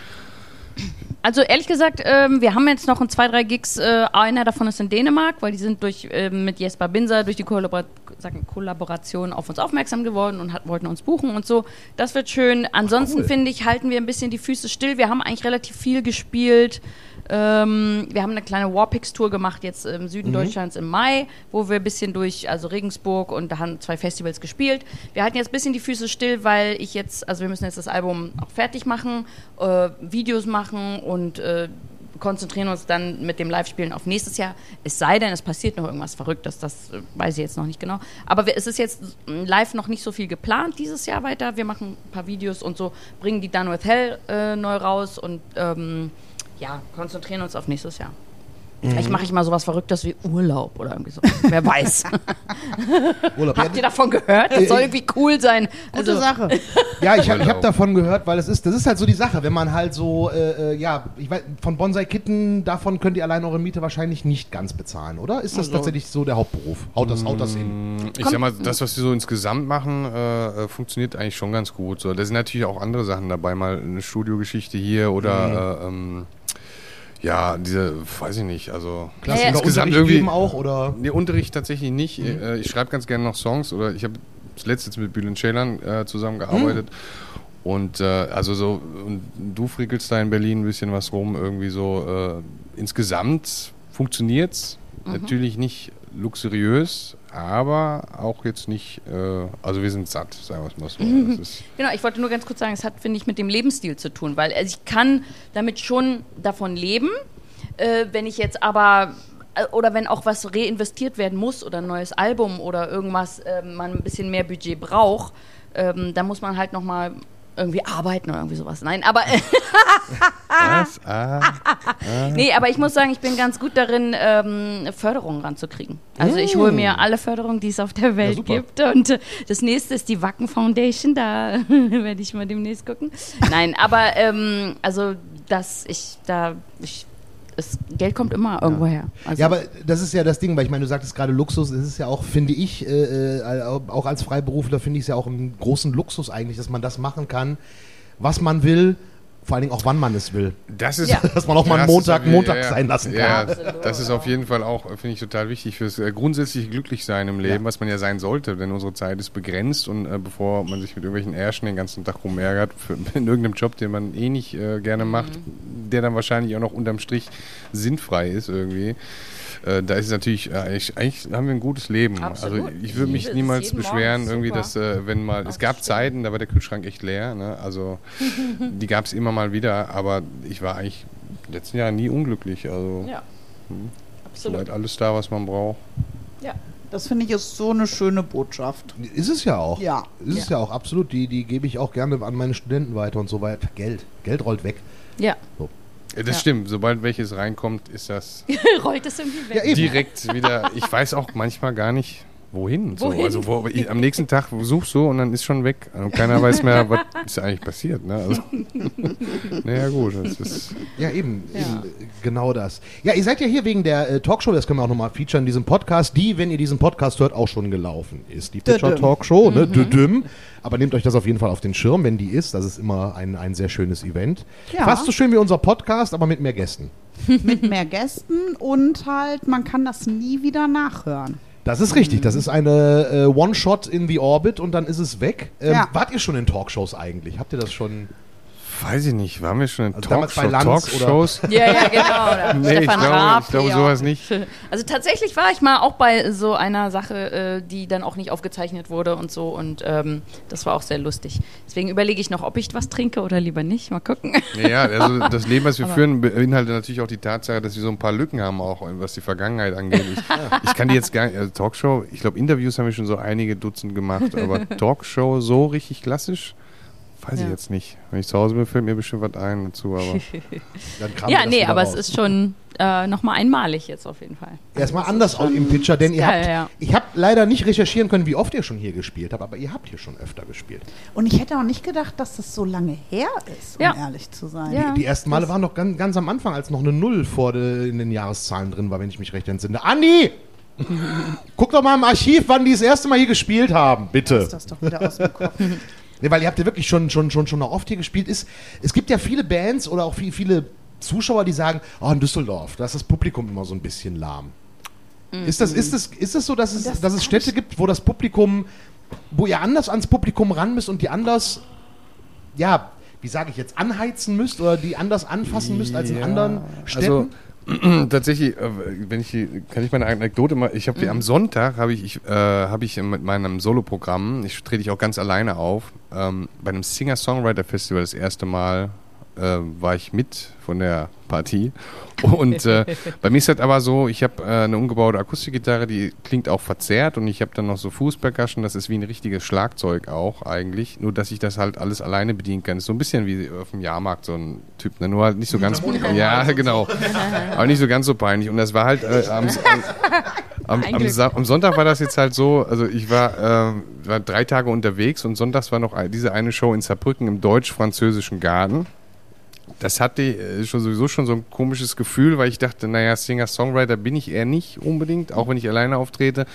Also ehrlich gesagt, ähm, wir haben jetzt noch ein, zwei, drei Gigs. Äh, einer davon ist in Dänemark, weil die sind durch ähm, mit Jesper Binser durch die Kollabora sagen, Kollaboration auf uns aufmerksam geworden und hat, wollten uns buchen und so. Das wird schön. Ansonsten
cool.
finde ich, halten wir ein bisschen die Füße still. Wir haben eigentlich relativ viel gespielt. Ähm, wir haben eine kleine Warpix-Tour gemacht jetzt im Süden Deutschlands im Mai, wo wir ein bisschen durch, also Regensburg und da haben zwei Festivals gespielt. Wir halten jetzt ein bisschen die Füße still, weil ich jetzt, also wir müssen jetzt das Album auch fertig machen, äh, Videos machen und äh, konzentrieren uns dann mit dem Live-Spielen auf nächstes Jahr. Es sei denn, es passiert noch irgendwas Verrücktes, das äh, weiß ich jetzt noch nicht genau. Aber es ist jetzt äh, live noch nicht so viel geplant dieses Jahr weiter. Wir machen ein paar Videos und so, bringen die Done with Hell äh, neu raus und ähm, ja, konzentrieren uns auf nächstes Jahr. Vielleicht mache ich mal sowas Verrücktes wie Urlaub oder irgendwie so. Wer weiß.
Urlaub.
Habt ihr davon gehört? Das soll irgendwie cool sein.
Gute
Also,
Sache.
Ja, ich habe hab davon gehört, weil es ist, das ist halt so die Sache, wenn man halt so, äh, äh, ja, ich weiß, von Bonsai-Kitten, davon könnt ihr allein eure Miete wahrscheinlich nicht ganz bezahlen, oder? Ist das
Also-
tatsächlich so der Hauptberuf? Haut das, haut das hin?
Ich sag mal, das, was wir so insgesamt machen, äh, äh, funktioniert eigentlich schon ganz gut. So, da sind natürlich auch andere Sachen dabei, mal eine Studiogeschichte hier oder äh, ähm, ja, diese, weiß ich nicht, also
Klasse,
Ja, ja.
oder
insgesamt
Unterricht
irgendwie.
auch, oder?
Nee, Unterricht tatsächlich nicht. Äh, Ich schreibe ganz gerne noch Songs oder ich habe zuletzt jetzt mit Bülent Ceylan äh, zusammengearbeitet. Und äh, also so, und du frickelst da in Berlin ein bisschen was rum, irgendwie so. Äh, insgesamt funktioniert's. Natürlich nicht luxuriös, aber auch jetzt nicht, äh, also wir sind satt, sagen wir es mal so. Ist,
Genau, ich wollte nur ganz kurz sagen, es hat, finde ich, mit dem Lebensstil zu tun, weil also ich kann damit schon davon leben, äh, wenn ich jetzt aber äh, oder wenn auch was reinvestiert werden muss oder ein neues Album oder irgendwas, äh, man ein bisschen mehr Budget braucht, ähm, dann muss man halt nochmal irgendwie arbeiten oder irgendwie sowas. Nein, aber
was? Ah,
nee, aber ich muss sagen, ich bin ganz gut darin, ähm, Förderungen ranzukriegen. Also ich hole mir alle Förderungen, die es auf der Welt
super.
gibt. Und äh, das nächste ist die Wacken Foundation, da werde ich mal demnächst gucken. Nein, aber ähm, also dass ich da ich, es, Geld kommt immer irgendwo her. Also,
Ja, aber das ist ja das Ding, weil ich meine, du sagtest gerade Luxus, es ist ja auch, finde ich, äh, äh, auch als Freiberufler finde ich es ja auch einen großen Luxus eigentlich, dass man das machen kann, was man will, vor allen Dingen auch wann man es will.
Das ist,
Ja.
Dass man auch mal einen Montag
irgendwie-
Montag
ja,
sein lassen kann.
Ja, das ist auf jeden Fall auch, äh, finde ich, total wichtig fürs äh, grundsätzliche Glücklichsein im Leben,
Ja.
was man ja sein sollte, denn unsere Zeit ist begrenzt und äh, bevor man sich mit irgendwelchen Ärschen den ganzen Tag rumärgert, für, in irgendeinem Job, den man eh nicht äh, gerne macht, der dann wahrscheinlich auch noch unterm Strich sinnfrei ist irgendwie. Äh, da ist es natürlich, äh, eigentlich, eigentlich haben wir ein gutes Leben.
Absolut.
Also ich würde
Ich
mich
liebe
niemals beschweren, irgendwie, dass äh, wenn mal, es gab Zeiten, da war der Kühlschrank echt leer, ne? also die gab es immer mal wieder, aber ich war eigentlich in den letzten Jahren nie unglücklich. Also
ja,
soweit
absolut.
alles da, was man braucht.
Ja.
Das finde ich ist so eine schöne Botschaft.
Ist es ja auch.
Ja.
Ist es ja auch, absolut. Die, die gebe ich auch gerne an meine Studenten weiter und so weiter. Geld. Geld rollt weg.
ja.
Äh, Das
Ja.
stimmt, sobald welches reinkommt, ist das
rollt es irgendwie weg.
Ja,
direkt wieder. Ich weiß auch manchmal gar nicht, wohin. So.
Wohin?
Also wo, ich, am nächsten Tag suchst du und dann ist schon weg. Und keiner weiß mehr, was ist eigentlich passiert. Ne? Also, naja, gut, das ist.
Ja, eben,
Ja.
eben genau das. Ja, ihr seid ja hier wegen der äh, Talkshow, das können wir auch nochmal featuren in diesem Podcast, die, wenn ihr diesen Podcast hört, auch schon gelaufen ist. Die
Düdüm.
Talkshow, ne?
Mhm.
Düdüm. Aber nehmt euch das auf jeden Fall auf den Schirm, wenn die ist. Das ist immer ein, ein sehr schönes Event.
Ja.
Fast so schön wie unser Podcast, aber mit mehr Gästen.
Mit mehr Gästen und halt, man kann das nie wieder nachhören.
Das ist richtig. Das ist eine äh, One-Shot in the Orbit und dann ist es weg. Ähm,
Ja.
Wart ihr schon in Talkshows eigentlich? Habt ihr das schon?
Weiß ich nicht, waren wir schon in
Also damals bei
Talkshow,
Lanz
Talkshows?
Ja, ja, genau. Oder
Nee, ich
Stefan
glaube-
Raab.
ich glaube
ja.
sowas nicht.
Also tatsächlich war ich mal auch bei so einer Sache, äh, die dann auch nicht aufgezeichnet wurde und so. Und ähm, das war auch sehr lustig. Deswegen überlege ich noch, ob ich was trinke oder lieber nicht. Mal gucken.
Ja, ja, also das Leben, was wir
Aber-
führen, beinhaltet natürlich auch die Tatsache, dass wir so ein paar Lücken haben, auch was die Vergangenheit angeht. Ich, ich kann die jetzt gar nicht, also Talkshow, ich glaube, Interviews haben wir schon so einige Dutzend gemacht, aber Talkshow so richtig klassisch, weiß
Ja.
ich jetzt nicht. Wenn ich zu Hause bin, fällt mir bestimmt was ein dazu, aber
ja,
das
nee, aber
raus.
es ist schon äh, nochmal einmalig jetzt auf jeden Fall.
Erstmal anders auch im Pitcher, denn ihr
geil,
habt,
ja.
ich habe leider nicht recherchieren können, wie oft ihr schon hier gespielt habt, aber ihr habt hier schon öfter gespielt.
Und ich hätte auch nicht gedacht, dass das so lange her ist, um
Ja.
ehrlich zu sein.
Ja.
Die, die ersten Male waren noch ganz, ganz am Anfang, als noch eine Null vor de, in den Jahreszahlen drin war, wenn ich mich recht entsinne. Andi! Guck doch mal im Archiv, wann die das erste Mal hier gespielt haben, bitte.
Ist das doch wieder aus dem Kopf.
Nee, weil ihr habt ja wirklich schon, schon, schon, schon noch oft hier gespielt. Ist, es gibt ja viele Bands oder auch viel, viele Zuschauer, die sagen, oh, in Düsseldorf, da ist das Publikum immer so ein bisschen lahm. Ist, das, ist, das, ist das so, dass es,
Das
dass es Städte gibt, wo das Publikum, wo ihr anders ans Publikum ran müsst und die anders, ja, wie sage ich jetzt, anheizen müsst oder die anders anfassen müsst als in
Ja,
anderen Städten?
Also, tatsächlich, äh, wenn ich kann ich meine Anekdote mal, ich habe
Mhm.
am Sonntag habe ich, ich äh, habe ich mit meinem Soloprogramm, ich trete ich auch ganz alleine auf, ähm, bei einem Singer-Songwriter-Festival das erste Mal äh, war ich mit von der Partie. Und äh, bei mir ist das aber so, ich habe äh, eine umgebaute Akustikgitarre, die klingt auch verzerrt und ich habe dann noch so Fußpercussion, das ist wie ein richtiges Schlagzeug auch eigentlich, nur dass ich das halt alles alleine bedienen kann. Ist so ein bisschen wie auf dem Jahrmarkt so ein Typ, ne? nur halt nicht so ganz, ja genau, aber nicht so ganz so peinlich. Und das war halt äh, am, am, am, am Sonntag war das jetzt halt so, also ich war, äh, war drei Tage unterwegs und sonntags war noch diese eine Show in Saarbrücken im deutsch-französischen Garten. Das hatte äh, schon sowieso schon so ein komisches Gefühl, weil ich dachte, naja, Singer-Songwriter bin ich eher nicht unbedingt, auch wenn ich alleine auftrete.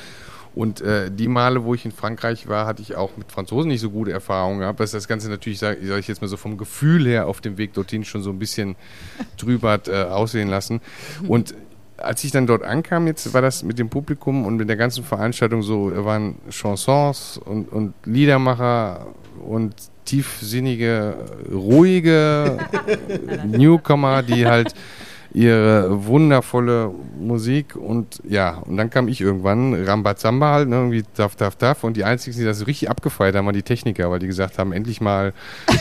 Und äh, die Male, wo ich in Frankreich war, hatte ich auch mit Franzosen nicht so gute Erfahrungen gehabt. Dass das Ganze natürlich, sag, sag ich jetzt mal so vom Gefühl her auf dem Weg dorthin schon so ein bisschen drüber hat äh, aussehen lassen. Und als ich dann dort ankam, jetzt war das mit dem Publikum und mit der ganzen Veranstaltung so, da waren Chansons und, und Liedermacher und tiefsinnige, ruhige Newcomer, die halt ihre wundervolle Musik und ja, und dann kam ich irgendwann, Rambazamba halt, ne, irgendwie taf, taf, taf und die einzigen, die das richtig abgefeiert haben, waren die Techniker, weil die gesagt haben, endlich mal,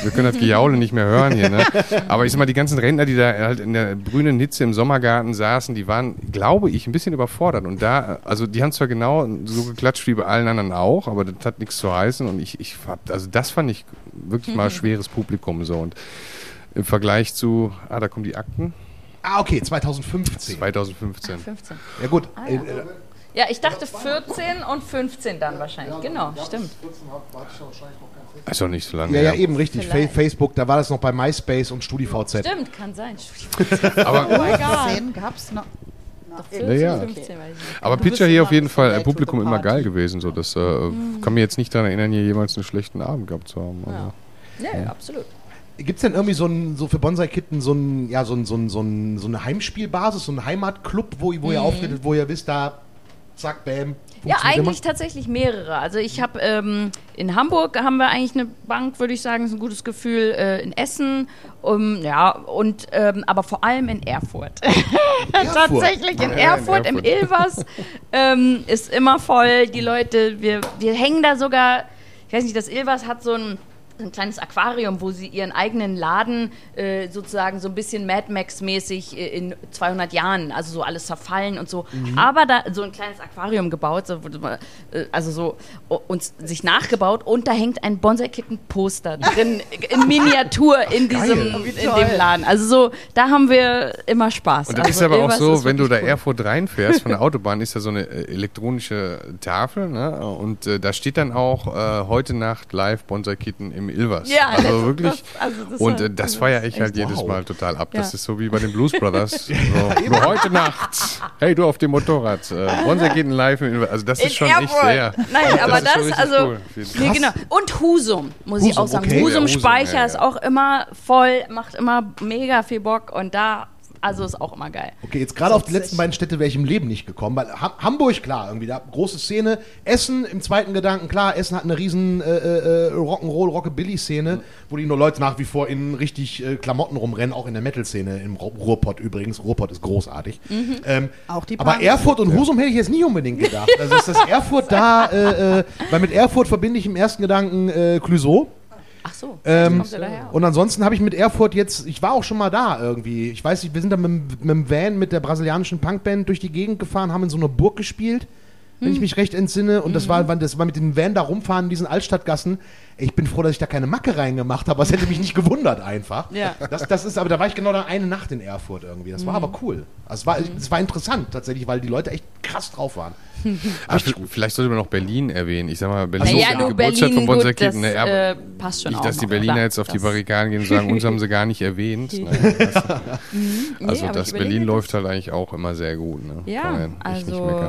wir können das Gejaule nicht mehr hören hier, ne. Aber ich sag mal, die ganzen Rentner, die da halt in der grünen Hitze im Sommergarten saßen, die waren, glaube ich, ein bisschen überfordert und da, also die haben zwar genau so geklatscht wie bei allen anderen auch, aber das hat nichts zu heißen und ich, ich hab, also das fand ich wirklich mal schweres Publikum so und im Vergleich zu, ah, da kommen die Akten,
Ah, okay, 2015.
2015.
15.
Ja gut,
Ah, ja.
äh,
Ja, ich dachte 14 und 15 dann wahrscheinlich. Genau, stimmt.
Ist doch nicht so lange
ja, ja, eben richtig. Fa
Vielleicht.
Facebook, da war das noch bei MySpace und StudiVZ.
Stimmt, kann sein.
Aber,
Oh mein Gott.
10 gab's noch.
Doch,
Ja,
14,
ja.
15 weiß ich nicht.
aber Pitcher hier auf jeden Fall, äh,
to
Publikum immer geil gewesen. So, das äh, kann mir jetzt nicht daran erinnern, hier jemals einen schlechten Abend gehabt zu haben. Also.
Ja, ja, absolut.
Gibt es denn irgendwie so, ein, so für Bonsai-Kitten so, ein, ja, so, ein, so, ein, so, ein, so eine Heimspielbasis, so ein Heimatclub, wo, wo ihr auftretet, wo ihr wisst, da zack, bam.
Mhm. Ja, eigentlich tatsächlich mehrere. Also ich habe ähm, in Hamburg haben wir eigentlich eine Bank, würde ich sagen, ist ein gutes Gefühl. Äh, in Essen, um, ja und ähm, aber vor allem in Erfurt.
Erfurt.
tatsächlich in
Ja, in
Erfurt, im
Erfurt.
Ilvers ähm, ist immer voll. Die Leute, wir wir hängen da sogar. Ich weiß nicht, das Ilvers hat so ein ein kleines Aquarium, wo sie ihren eigenen Laden äh, sozusagen so ein bisschen Mad Max-mäßig äh, in 200 Jahren, also so alles zerfallen und so. Aber da so ein kleines Aquarium gebaut, so, äh, also so und sich nachgebaut und da hängt ein Bonsai-Kitten-Poster drin in Miniatur in diesem
Oh,
in dem Laden. Also so, da haben wir immer Spaß.
Und das
also
ist aber auch so, wenn du da
cool.
Erfurt reinfährst von der Autobahn, ist da so eine äh, elektronische Tafel, ne? Und äh, da steht dann auch äh, heute Nacht live Bonsai-Kitten im Ilvers.
Ja,
also
das-
wirklich.
das- also das
und
war-
äh, das
also
feiere
das
ich halt jedes
wow.
Mal total ab. Das
Ja.
ist so wie bei den Blues Brothers. so, nur heute Nacht. Hey, du auf dem Motorrad. Äh, Bonsai-Kitten live im Ilvers. Also das
In
ist schon
Erfurt.
echt sehr.
Nein, aber
ist schon
das, also.
cool,
nee, genau. Und Husum, muss ich
Husum,
auch sagen.
okay.
Husum,
Ja, Husum,
Speicher
ja, ja.
ist auch immer voll, macht immer mega viel Bock und da, also ist auch immer geil.
Okay, jetzt gerade auf die letzten beiden Städte wäre ich im Leben nicht gekommen, weil Ha- Hamburg, klar, irgendwie da große Szene. Essen im zweiten Gedanken, klar, Essen hat eine riesen äh, äh, Rock'n'Roll, Rockabilly-Szene, wo die nur Leute nach wie vor in richtig äh, Klamotten rumrennen, auch in der Metal-Szene, im Ru- Ruhrpott übrigens. Ruhrpott ist großartig. Ähm,
Auch die
aber. Erfurt und Husum hätte ich jetzt nicht unbedingt gedacht. Also ist das Erfurt da, äh, äh, weil mit Erfurt verbinde ich im ersten Gedanken äh, Clouseau.
Ach so,
Ähm,
kommt er daher.
und ansonsten habe ich mit Erfurt jetzt, ich war auch schon mal da irgendwie. Ich weiß nicht, wir sind da mit, dem- mit dem Van mit der brasilianischen Punkband durch die Gegend gefahren, haben in so einer Burg gespielt, wenn
Hm.
ich mich recht entsinne. Und das war, das war mit dem Van da rumfahren in diesen Altstadtgassen. Ich bin froh, dass ich da keine Macke reingemacht habe, es hätte mich nicht gewundert einfach.
Ja.
Das, das ist, aber da war ich genau da eine Nacht in Erfurt irgendwie. Das war
Hm.
aber cool. Also es, war, es war interessant tatsächlich, weil die Leute echt krass drauf waren.
Ah, v- vielleicht sollte man noch Berlin erwähnen. Ich sag mal, Berlin
so,
ist
ja,
die
nur
Geburtstadt
Berlin,
von
gut, das
Kitten. Ne?
Äh, passt schon
nicht,
auch
dass die Berliner jetzt auf die Barrikaden gehen und sagen, uns haben sie gar nicht erwähnt. Ne?
Nee,
Also
aber
das Berlin läuft halt eigentlich auch immer sehr gut. Ne?
Ja, also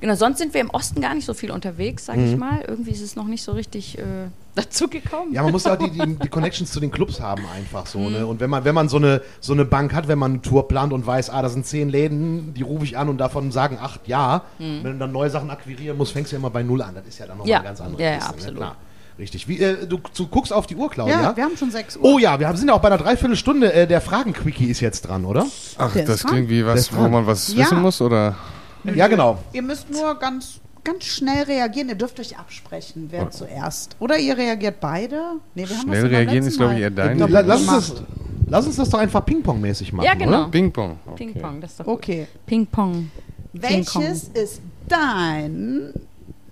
genau, sonst sind wir im Osten gar nicht so viel unterwegs, sag ich mal. Irgendwie ist es noch nicht so richtig äh, dazugekommen.
Ja, man muss ja auch die, die, die Connections zu den Clubs haben einfach so.
Mhm.
Ne? Und wenn man, wenn man so eine, so eine Bank hat, wenn man eine Tour plant und weiß, ah, da sind zehn Läden, die rufe ich an und davon sagen acht ja. Wenn du dann neue Sachen akquirieren musst, fängst du ja immer bei Null an. Das ist ja dann nochmal
Mhm. Ja.
eine ganz andere
Ja, ja,
Kiste,
absolut.
Ne? Klar. Richtig. Wie, äh, du, du guckst auf die Uhr, Claudia.
Ja, wir haben schon 6 Uhr.
Oh ja, wir haben, sind ja auch bei einer Dreiviertelstunde. Äh, der Fragen-Quickie ist jetzt dran, oder?
Ach, das klingt wie was, wo man was
Ja.
wissen muss, oder?
Ja, genau.
Ihr müsst nur ganz, ganz schnell reagieren. Ihr dürft euch absprechen, wer zuerst. Oder ihr reagiert beide. Nee, wir haben
Schnell
beim
reagieren
letzten
ist, glaub ich,
Mal
eher dein
La- Lass uns, das, lass uns das doch einfach Ping-Pong-mäßig machen,
Ja, genau.
oder?
Ping-Pong. Okay.
Ping-Pong, das ist doch
Okay.
gut. Ping-Pong.
Welches ist dein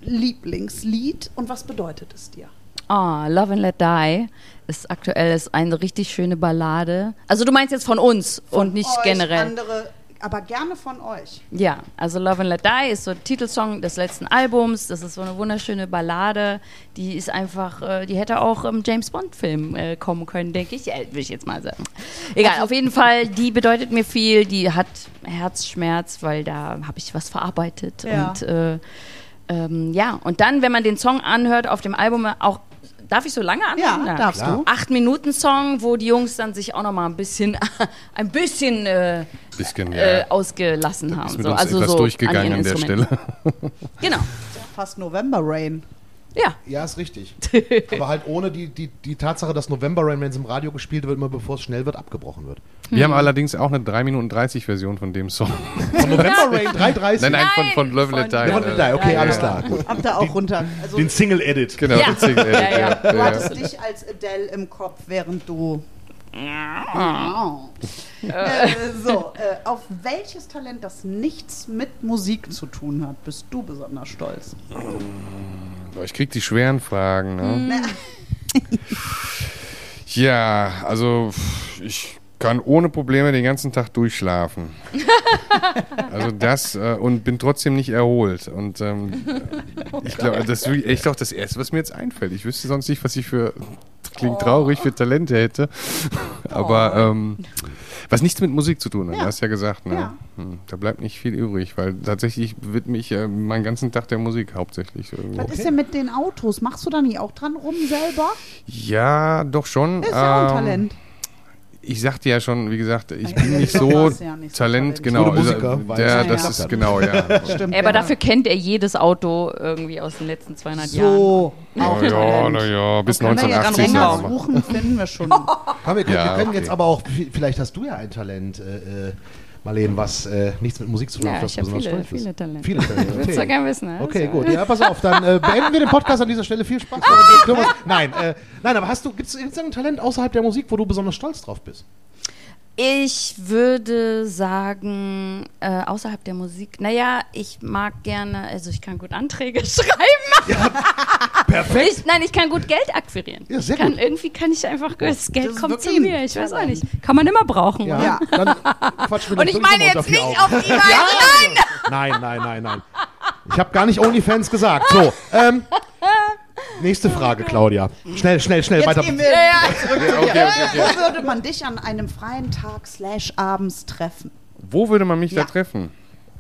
Lieblingslied und was bedeutet es dir?
Ah, Love and Let Die ist aktuell ist eine richtig schöne Ballade. Also du meinst jetzt von uns und nicht
Euch,
generell.
Andere, aber gerne von euch.
Ja, also Love and Let Die ist so der Titelsong des letzten Albums. Das ist so eine wunderschöne Ballade. Die ist einfach, äh, die hätte auch im James Bond-Film äh, kommen können, denke ich. Ja, will ich jetzt mal sagen. Egal, auf jeden Fall, die bedeutet mir viel. Die hat Herzschmerz, weil da habe ich was verarbeitet.
Ja.
Und äh, ähm, ja, und dann, wenn man den Song anhört auf dem Album, auch. Darf ich so lange anhören?
Ja, darfst
Klar.
du.
Acht Minuten Song, wo die Jungs dann sich auch noch mal ein bisschen, ein bisschen äh,
Bisschen, ja.
äh, ausgelassen haben.
ist mit
so.
uns
also
etwas
so
durchgegangen
an,
an der. Stelle.
Genau.
Fast November Rain.
Ja.
Ja, ist richtig. Aber halt ohne die, die, die Tatsache, dass November Rain, wenn es im Radio gespielt wird, immer bevor es schnell wird, abgebrochen wird.
Wir haben allerdings auch eine 3 Minuten 30 Version von dem Song.
Von November Rain 330.
Nein, nein, von, von Love and Let
von-
Die.
Von
äh,
die, okay,
Ja,
alles
ja.
klar. Gut.
Habt ihr auch runter. Also,
Den Single-Edit.
Genau,
Ja.
den Single,
Ja, ja.
ja,
du
ja.
hattest dich als Adele im Kopf, während du. äh, so, äh, auf welches Talent, das nichts mit Musik zu tun hat, bist du besonders stolz?
Ich krieg die schweren Fragen. Ne? ja, also ich kann ohne Probleme den ganzen Tag durchschlafen. also das äh, und bin trotzdem nicht erholt. Und ähm, ich glaube, das ist echt auch das Erste, was mir jetzt einfällt. Ich wüsste sonst nicht, was ich für klingt traurig für Talente hätte. Aber ähm, was nichts mit Musik zu tun hat,
Ja.
hast ja gesagt. Ne?
Ja.
Hm, da bleibt nicht viel übrig, weil tatsächlich widme ich äh, meinen ganzen Tag der Musik hauptsächlich. Irgendwie.
Was ist denn mit den Autos? Machst du da nicht auch dran rum selber?
Ja, doch schon.
Ist ja auch ein
ähm,
Talent.
Ich sagte ja schon, wie gesagt, ich
Ja,
bin nicht so
ja nicht so
Talent,
Talent.
genau.
Musiker,
also,
weil
der,
es
das
nicht
ist genau, ja.
Stimmt.
Aber
ja.
dafür kennt er jedes Auto irgendwie aus den letzten 200 Jahren.
So.
Na ja,
Talent.
na ja, bis
Können wir ja
1980
länger
sagen wir.
suchen, finden wir schon.
Komm, wir können,
Ja,
wir können
okay.
jetzt aber auch, vielleicht hast du ja ein Talent, äh, Marlene, was äh, nichts mit Musik zu tun
Ja,
hat, was
ich habe
besonders
viele,
stolz
viele Talente.
Viele Talente.
Willst du
Okay,
gerne wissen, ne?
okay
Ja.
gut. Ja, pass auf, dann äh, beenden wir den Podcast an dieser Stelle. Viel Spaß. Nein, äh, nein, aber hast du, gibt es irgendein Talent außerhalb der Musik, wo du besonders stolz drauf bist?
Ich würde sagen, äh, außerhalb der Musik, naja, ich mag gerne, also ich kann gut Anträge schreiben.
Perfekt.
Ich, nein, ich kann gut Geld akquirieren.
Ja, sehr
kann,
gut.
Irgendwie kann ich einfach, das Geld
Das
kommt zu mir, ich weiß auch nicht. Kann man immer brauchen.
Ja?
Ja.
dann quatsch mir
Und ich meine jetzt nicht auf die Weise,
Nein, nein, nein, nein. Ich habe gar nicht OnlyFans gesagt. So, ähm, nächste Frage, Claudia. Schnell, schnell, schnell,
Jetzt
weiter.
gehen wir zu dir.
okay, okay, okay.
Wo würde man dich an einem freien Tag slash abends treffen?
Wo würde man mich
Ja.
da treffen?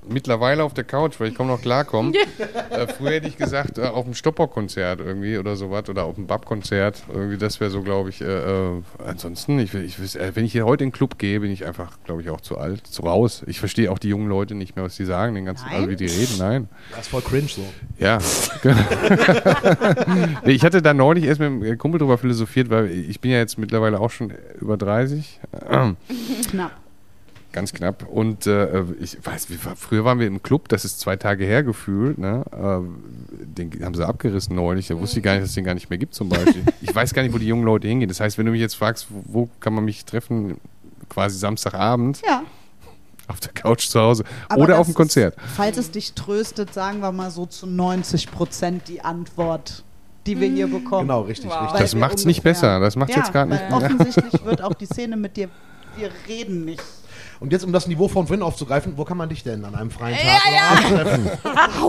Mittlerweile auf der Couch, weil ich kaum noch klarkomme. äh, früher hätte ich gesagt, äh, auf dem Stopper-Konzert irgendwie oder sowas oder auf dem Bab-Konzert. Irgendwie, das wäre so, glaube ich. Äh, äh, ansonsten, ich, ich, äh, wenn ich hier heute in den Club gehe, bin ich einfach, glaube ich, auch zu alt, zu raus. Ich verstehe auch die jungen Leute nicht mehr, was die sagen, den ganzen,
Nein?
also wie die reden. Nein.
Das ist voll cringe so.
Ja. ich hatte da neulich erst mit einem Kumpel drüber philosophiert, weil ich bin ja jetzt mittlerweile auch schon über 30.
Knapp.
Ganz knapp. Und äh, ich weiß, wie, war- früher waren wir im Club, das ist zwei Tage her gefühlt. Ne? Äh, den haben sie abgerissen neulich. Da wusste ich gar nicht, dass es den gar nicht mehr gibt zum Beispiel. ich weiß gar nicht, wo die jungen Leute hingehen. Das heißt, wenn du mich jetzt fragst, wo, wo kann man mich treffen, quasi Samstagabend
Ja.
auf der Couch zu Hause
Aber
oder auf dem Konzert.
Ist, falls es dich tröstet, sagen wir mal so zu 90 Prozent die Antwort, die wir hier bekommen.
Genau, richtig,
Wow.
richtig.
Das
wir
macht's nicht besser. Das macht's
ja,
jetzt gerade nicht.
Offensichtlich wird auch die Szene mit dir, wir reden nicht.
Und jetzt, um das Niveau von vorhin aufzugreifen, wo kann man dich denn an einem freien Tag oder Abend treffen?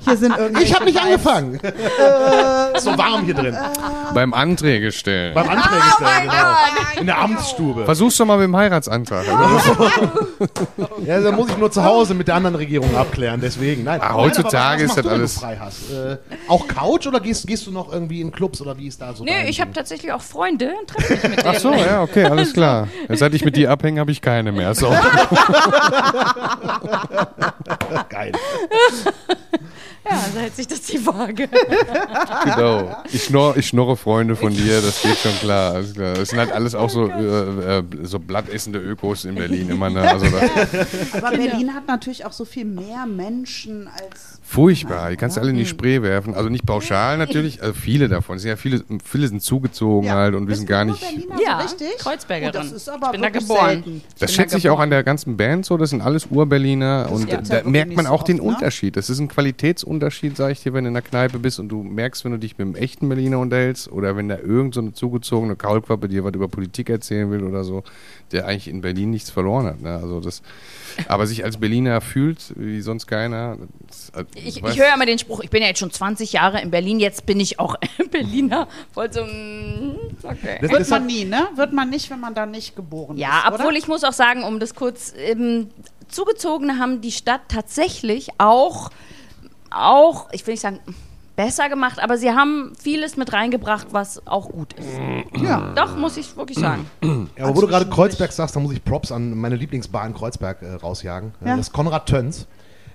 Hier sind irgendwelche
Ich habe nicht angefangen. so warm hier drin.
Beim Anträge stellen.
Beim Anträge stellen, genau. In der Amtsstube.
Versuch's doch mal mit dem Heiratsantrag. Also,
Ja, da muss ich nur zu Hause mit der anderen Regierung abklären, deswegen. Nein,
Ah,
Nein,
heutzutage
aber was
ist das
du, wenn
alles-
Du frei hast? Äh, auch Couch oder gehst, gehst du noch irgendwie in Clubs oder wie ist da so dein
ich habe tatsächlich auch Freunde und treffe mich mit denen.
Ach so, ja, okay, alles klar. Seit ich mit dir abhänge, habe ich keine mehr. So.
Geil.
Ja, so hält sich das die Waage.
Genau. Ich, schnor, ich schnorre Freunde von dir, das geht schon klar. Alles klar. Das sind halt alles auch so, äh, äh, so blattessende Ökos in Berlin immer. Ne? Also da,
Aber Berlin hat natürlich auch so viel mehr Menschen als.
furchtbar. Die kannst du alle in die Spree werfen. Also nicht pauschal natürlich, also viele davon. Es sind ja viele, viele sind zugezogen halt und wissen gar nicht.
Berliner
Ja,
so richtig?
Kreuzbergerin.
Oh, das ist aber
Ich bin da geboren.
selten.
Das schätze
da
ich auch an der ganzen Band so. Das sind alles Ur-Berliner und da
ja
merkt man auch den
ne?
Unterschied. Das ist ein Qualitätsunterschied, sag ich dir, wenn du in der Kneipe bist und du merkst, wenn du dich mit einem echten Berliner unterhältst oder wenn da irgend so eine zugezogene Kaulquappe dir was über Politik erzählen will oder so, der eigentlich in Berlin nichts verloren hat. Ne? Also das, aber sich als Berliner fühlt, wie sonst keiner. Das, äh,
Ich, ich höre immer den Spruch, ich bin ja jetzt schon 20 Jahre in Berlin, jetzt bin ich auch Berliner. Voll so, mm, okay.
Das-
Wird
das
man
hat-
nie, ne? Wird man nicht, wenn man da nicht geboren
Ja,
ist.
obwohl
oder?
ich muss auch sagen, um das kurz, ähm, Zugezogene haben die Stadt tatsächlich auch, auch, ich will nicht sagen, besser gemacht, aber sie haben vieles mit reingebracht, was auch gut ist.
Ja.
Doch, muss ich wirklich sagen.
Ja, aber wo du gerade. Kreuzberg sagst, da muss ich Props an meine Lieblingsbar in Kreuzberg äh, rausjagen.
Ja.
Das ist Konrad Töns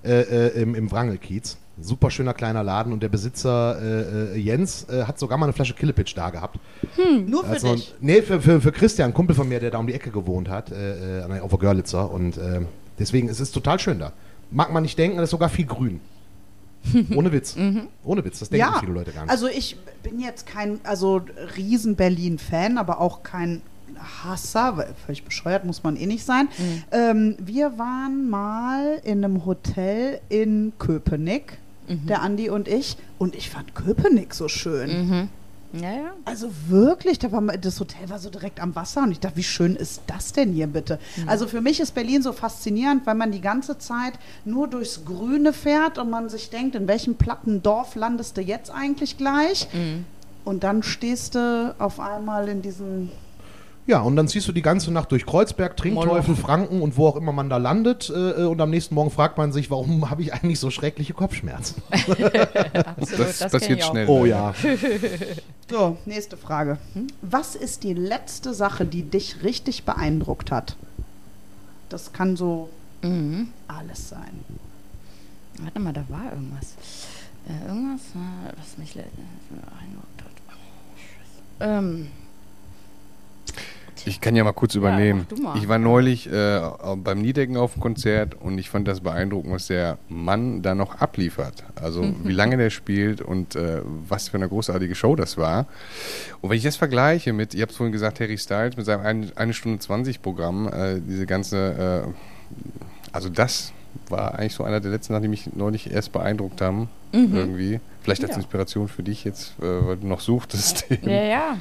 äh, äh, im, im Wrangelkiez. Super schöner kleiner Laden und der Besitzer äh, äh, Jens äh, hat sogar mal eine Flasche Killepitch da gehabt.
Nur für
Also,
dich.
nee, für, für, für Christian, ein Kumpel von mir, der da um die Ecke gewohnt hat, äh, äh, an der- auf der Görlitzer. Und äh, deswegen es ist es total schön da. Mag man nicht denken, da ist sogar viel grün. Ohne Witz. Ohne Witz, das denken
Ja,
viele Leute gar nicht.
also ich bin jetzt kein, also riesen Berlin-Fan, aber auch kein Hasser, weil völlig bescheuert muss man eh nicht sein.
Mhm.
Ähm, wir waren mal in einem Hotel in Köpenick,
Mhm.
der Andi und ich, und ich fand Köpenick so schön.
Ja, ja.
Also wirklich, da war das Hotel war so direkt am Wasser und ich dachte, wie schön ist das denn hier bitte? Also für mich ist Berlin so faszinierend, weil man die ganze Zeit nur durchs Grüne fährt und man sich denkt, in welchem platten Dorf landest du jetzt eigentlich gleich? Und dann stehst du auf einmal in diesem
Ja, und dann ziehst du die ganze Nacht durch Kreuzberg, Trinkteufel, Franken und wo auch immer man da landet. Äh, und am nächsten Morgen fragt man sich, warum habe ich eigentlich so schreckliche Kopfschmerzen?
Absolut,
Das, passiert
ich auch.
schnell.
Oh
ne?
ja.
So, nächste Frage. Was ist die letzte Sache, die dich richtig beeindruckt hat? Das kann so
Mhm.
alles sein.
Warte mal, da war irgendwas. Äh, irgendwas, äh, was mich beeindruckt hat. Oh, Scheiße. ähm,
Ich kann ja mal kurz übernehmen.
du mal.
Ich war neulich äh, beim Niedecken auf dem Konzert und ich fand das beeindruckend, was der Mann da noch abliefert. Also wie lange der spielt und äh, was für eine großartige Show das war. Und wenn ich das vergleiche mit, ihr habt es vorhin gesagt, Harry Styles mit seinem 1 eine Stunde 20 Programm, äh, diese ganze, äh, also das war eigentlich so einer der letzten die mich neulich erst beeindruckt haben. Irgendwie. Vielleicht als
Ja.
Inspiration für dich jetzt, äh, weil du noch suchtest.
ja, ja.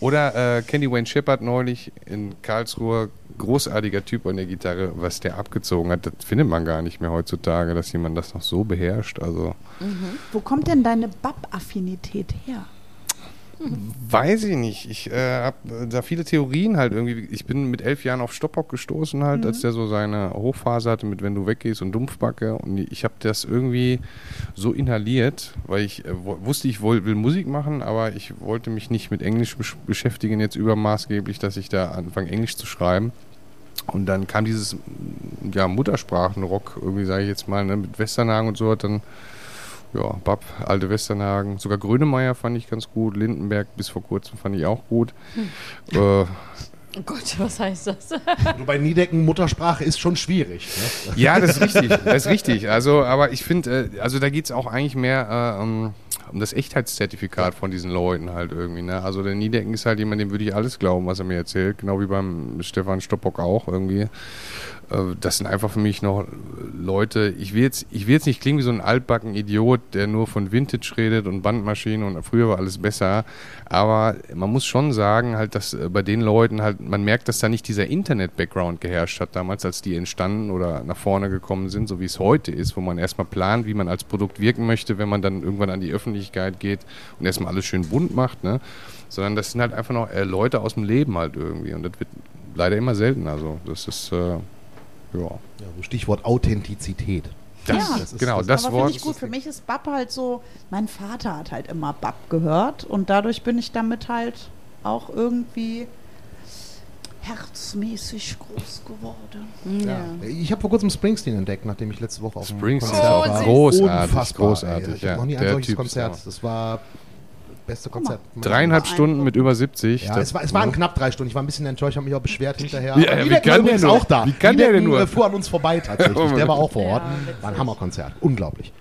Oder äh, Candy Wayne Shepard neulich in Karlsruhe, großartiger Typ an der Gitarre, was der abgezogen hat, das findet man gar nicht mehr heutzutage, dass jemand das noch so beherrscht. Also
Wo kommt denn deine Bab-Affinität her?
Weiß ich nicht. Ich äh, habe da viele Theorien halt irgendwie. Ich bin mit elf Jahren auf Stoppock gestoßen halt, als der so seine Hochphase hatte mit Wenn du weggehst und Dumpfbacke. Und ich habe das irgendwie so inhaliert, weil ich äh, wusste, ich woll, will Musik machen, aber ich wollte mich nicht mit Englisch besch beschäftigen jetzt übermaßgeblich, dass ich da anfange Englisch zu schreiben. Und dann kam dieses ja, Muttersprachenrock, irgendwie sage ich jetzt mal, ne, mit Westernhagen und so, hat dann ja, Bab, alte Westernhagen. Sogar Grönemeyer fand ich ganz gut. Lindenberg bis vor kurzem fand ich auch gut. Äh,
Oh Gott, was heißt das?
Du bei Niedecken Muttersprache ist schon schwierig. Ne?
ja, das ist richtig. Das ist richtig. Also, aber ich finde, äh, also da geht es auch eigentlich mehr äh, um, um das Echtheitszertifikat von diesen Leuten halt irgendwie. Ne? Also der Niedecken ist halt jemand, dem würde ich alles glauben, was er mir erzählt. Genau wie beim Stefan Stoppock auch irgendwie. Äh, Das sind einfach für mich noch Leute, ich will jetzt, ich will jetzt nicht klingen wie so ein altbacken Idiot, der nur von Vintage redet und Bandmaschinen und früher war alles besser. Aber man muss schon sagen, halt, dass äh, bei den Leuten halt, man merkt, dass da nicht dieser Internet-Background geherrscht hat damals, als die entstanden oder nach vorne gekommen sind, so wie es heute ist, wo man erstmal plant, wie man als Produkt wirken möchte, wenn man dann irgendwann an die Öffentlichkeit geht und erstmal alles schön bunt macht, ne? Sondern das sind halt einfach noch äh, Leute aus dem Leben halt irgendwie. Und das wird leider immer seltener so. Das ist, äh, ja.
Ja, so Stichwort Authentizität.
Das,
Ja.
Das ist-
genau,
das-
das
Aber
Wort.
finde ich gut. Für mich ist Bab halt so, mein Vater hat halt immer Bab gehört und dadurch bin ich damit halt auch irgendwie herzmäßig groß geworden.
Ja.
Ich habe vor kurzem Springsteen entdeckt, nachdem ich letzte Woche auf dem
Springsteen
Konzert
Oh,
war.
süß.
großartig,
Unfassbar,
großartig,
ey. Ich
ja.
habe noch nie ein solches Konzert. Das war beste Konzert.
Dreieinhalb Stunden mit über 70.
Ja,
das-
es, war, es waren knapp drei Stunden. Ich war ein bisschen enttäuscht, habe mich auch beschwert hinterher.
Ja,
Aber
wie kann der
übrigens
nur?
auch da.
Wie kann der denn nur?
fuhr an uns vorbei tatsächlich. Der war auch vor Ort.
Ja.
War ein Hammerkonzert. Unglaublich.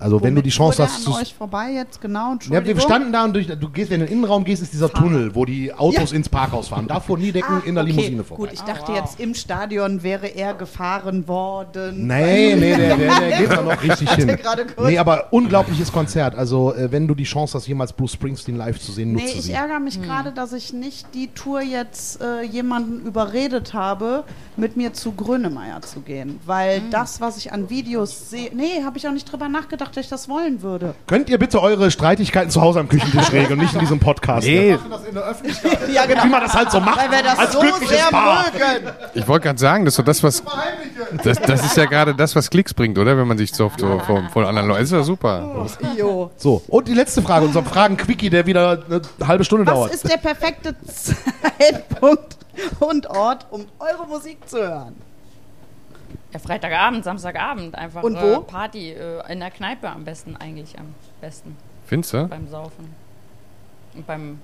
Also wenn du die Chance hast zu...
an euch vorbei jetzt, genau,
Ja, wir standen da und durch, du gehst, wenn du in den Innenraum gehst, ist dieser Tunnel, wo die Autos ins Parkhaus fahren. Da fuhr Niedecken
Ah,
in der
okay.
Limousine vorbei.
Gut, ich dachte jetzt im Stadion wäre er gefahren worden.
Nee, nee, der, der, der geht da noch richtig hin. Nee, aber unglaubliches Konzert. Also, äh, wenn du die Chance hast, jemals Bruce Springsteen live zu sehen,
Nee,
nutze
ich
sie.
ärgere
Hm.
mich gerade, dass ich nicht die Tour jetzt äh, jemanden überredet habe, mit mir zu Grönemeyer zu gehen. Weil
Hm.
das, was ich an Videos sehe. Nee, habe ich auch nicht drüber nachgedacht, dass ich das wollen würde.
Könnt ihr bitte eure Streitigkeiten zu Hause am Küchentisch regeln und nicht in diesem Podcast?
Nee.
Wir machen das in der Öffentlichkeit.
Ja, genau.
Wie man das halt so macht.
Weil wir das
als
so
glückliches
sehr
Paar.
mögen.
Ich wollte gerade sagen, das ist so das, was. Das, das ist ja gerade das, was Klicks bringt, oder? Wenn man sich so oft so von, von anderen Leuten. Ist ja super.
So, und die letzte Frage, unser Fragen-Quickie, der wieder eine halbe Stunde
Was
dauert.
ist der perfekte Zeitpunkt und Ort, um eure Musik zu hören?
Ja, Freitagabend, Samstagabend einfach.
Und wo?
Äh, Party äh, in der Kneipe am besten eigentlich am besten
Findest du?
beim Saufen. Und beim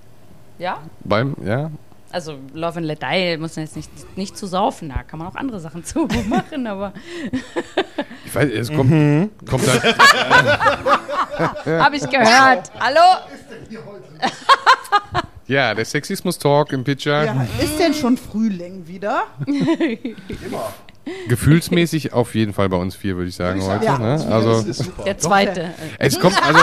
ja,
Beim, ja?
also Love and Let Die muss man jetzt nicht, nicht zu saufen, da kann man auch andere Sachen zu machen, aber
Ich weiß, es kommt,
Mhm.
kommt dann.
habe ich gehört. Hallo?
Ja, der Sexismus-Talk im Pitcher.
Ja, ist denn schon Frühling wieder?
Gefühlsmäßig auf jeden Fall bei uns vier, würde ich sagen, heute.
Ja.
Ne? Also,
Der zweite.
es kommt, also.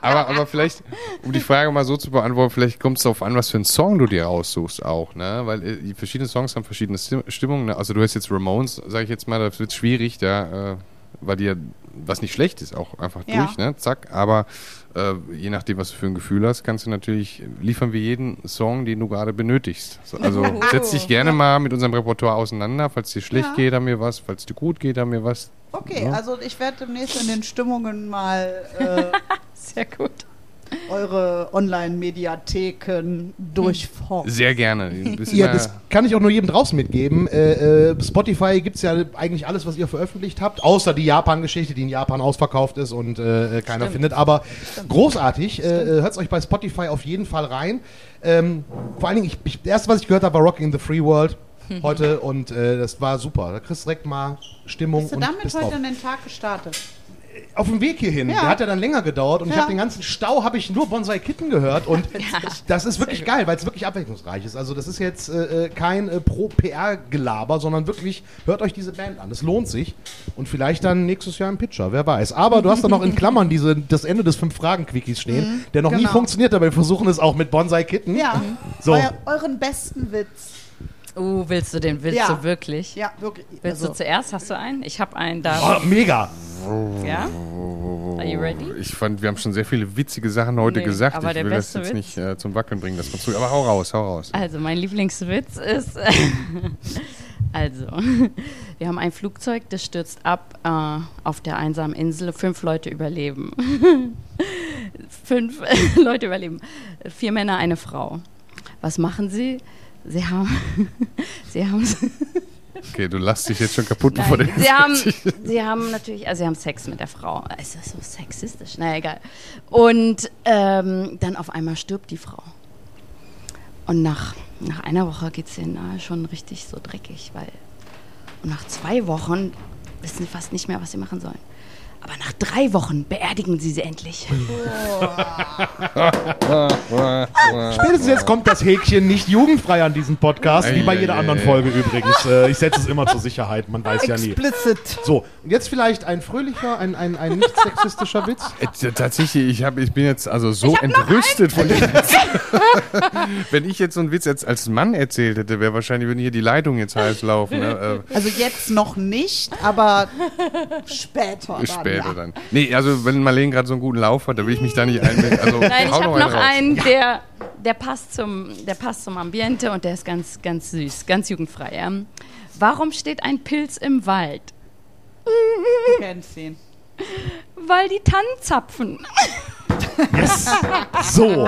Aber, aber vielleicht, um die Frage mal so zu beantworten, vielleicht kommt es darauf an, was für einen Song du dir aussuchst auch, ne? Weil äh, die verschiedenen Songs haben verschiedene Stim- Stimmungen. Ne? Also du hast jetzt Ramones, sage ich jetzt mal, das wird schwierig, da, äh, weil dir, was nicht schlecht ist, auch einfach
Ja.
durch, ne? Zack. Aber äh, je nachdem, was du für ein Gefühl hast, kannst du natürlich, liefern wir jeden Song, den du gerade benötigst. So, Also setz dich gerne mal mit unserem Repertoire auseinander. Falls dir schlecht
Ja.
geht, haben wir was. Falls dir gut geht, haben wir was.
Okay, also ich werde demnächst in den Stimmungen mal äh,
Sehr gut.
Eure Online-Mediatheken durchforsten.
Sehr gerne.
Ja, das kann ich auch nur jedem draußen mitgeben. Äh, äh, Spotify gibt es ja eigentlich alles, was ihr veröffentlicht habt, außer die Japan-Geschichte, die in Japan ausverkauft ist und äh, keiner findet. Aber großartig. Äh, Hört es euch bei Spotify auf jeden Fall rein. Ähm, vor allen Dingen, ich, ich, das erste, was ich gehört habe, war Rocking the Free World heute und äh, das war super. Da kriegst du direkt mal Stimmung
Bist du
und
damit
bist
heute
drauf.
in den Tag gestartet?
Auf dem Weg hierhin,
Ja.
der hat ja dann länger gedauert und ich
Ja.
habe den ganzen Stau, habe ich nur Bonsai Kitten gehört und das ist wirklich geil, weil es wirklich abwechslungsreich ist. Also das ist jetzt äh, äh, kein äh, Pro-PR-Gelaber, sondern wirklich, hört euch diese Band an, es lohnt sich und vielleicht dann nächstes Jahr im Pitcher, wer weiß. Aber du hast dann noch in Klammern diese, das Ende des Fünf-Fragen-Quickies stehen, der noch nie
genau.
funktioniert, aber wir versuchen es auch mit Bonsai Kitten.
Ja,
So.
Euren besten Witz.
Uh, willst du den? Willst
Ja.
du wirklich?
Ja, wirklich.
Willst
Also,
du zuerst? Hast du einen? Ich habe einen da.
Oh, mega.
Ja? Are you ready?
Ich fand, wir haben schon sehr viele witzige Sachen heute
Nee,
gesagt.
aber
ich
der
will das
beste
jetzt
Witz-
nicht äh, zum Wackeln bringen, das Konstrukt. Aber hau raus, hau raus.
Also, mein Lieblingswitz ist. also, wir haben ein Flugzeug, das stürzt ab äh, auf der einsamen Insel. Fünf Leute überleben. Fünf Leute überleben. Vier Männer, eine Frau. Was machen sie? Sie haben. sie haben.
Okay, du lachst dich jetzt schon kaputt, bevor der.
Nein, sie haben, sie haben natürlich, also sie haben Sex mit der Frau. Ist das so sexistisch? Na egal. Und ähm, dann auf einmal stirbt die Frau. Und nach, nach einer Woche geht es ihnen schon richtig so dreckig, weil. Und nach zwei Wochen wissen sie fast nicht mehr, was sie machen sollen. Aber nach drei Wochen beerdigen sie sie endlich.
Spätestens jetzt kommt das Häkchen nicht jugendfrei an diesem Podcast, wie bei
Ei,
jeder anderen. Folge übrigens. Äh, ich setze es immer zur Sicherheit, man weiß ja nie.
explicit.
So, und jetzt vielleicht ein fröhlicher, ein, ein, ein nicht sexistischer Witz.
Äh, Tatsächlich, ich, hab, ich bin jetzt also so entrüstet von dem Witz. Wenn ich jetzt so einen Witz jetzt als Mann erzählt hätte, wäre wahrscheinlich, würden hier die Leitungen jetzt heiß laufen. Ne?
Also jetzt noch nicht, aber später
Äh, später
ja.
dann. Nee, also wenn Marlene gerade so einen guten Lauf hat, da will ich mich da nicht einbinden. Also,
Nein, ich habe noch
raus.
einen, der, der, passt zum, der passt zum Ambiente und der ist ganz, ganz süß, ganz jugendfrei. Ja. Warum steht ein Pilz im Wald?
Kennst ihn.
Weil die Tannen zapfen.
Yes. So.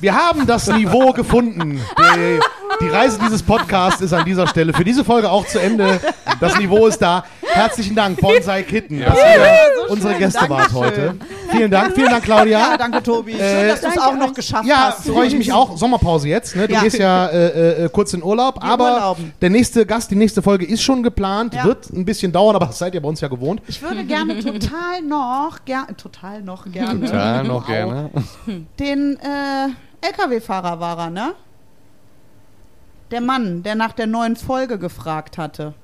Wir haben das Niveau gefunden. Die, die Reise dieses Podcasts ist an dieser Stelle für diese Folge auch zu Ende. Das Niveau ist da. Herzlichen Dank, Bonsai Kitten, dass ihr unsere Gäste wart heute. Vielen Dank, vielen Dank, Claudia.
Ja, danke, Tobi. Schön,
Äh,
dass du es auch noch geschafft
Ja,
hast.
freue ich mich auch. Sommerpause jetzt. Ne? Du
Ja.
gehst ja äh, äh, kurz in Urlaub. aber
urlauben.
der nächste Gast, die nächste Folge ist schon geplant.
Ja.
Wird ein bisschen dauern, aber das seid ihr bei uns ja gewohnt.
Ich würde gerne total noch, ger total noch gerne,
Ja, noch gerne.
den äh, LKW-Fahrer war er, ne? Der Mann, der nach der neuen Folge gefragt hatte.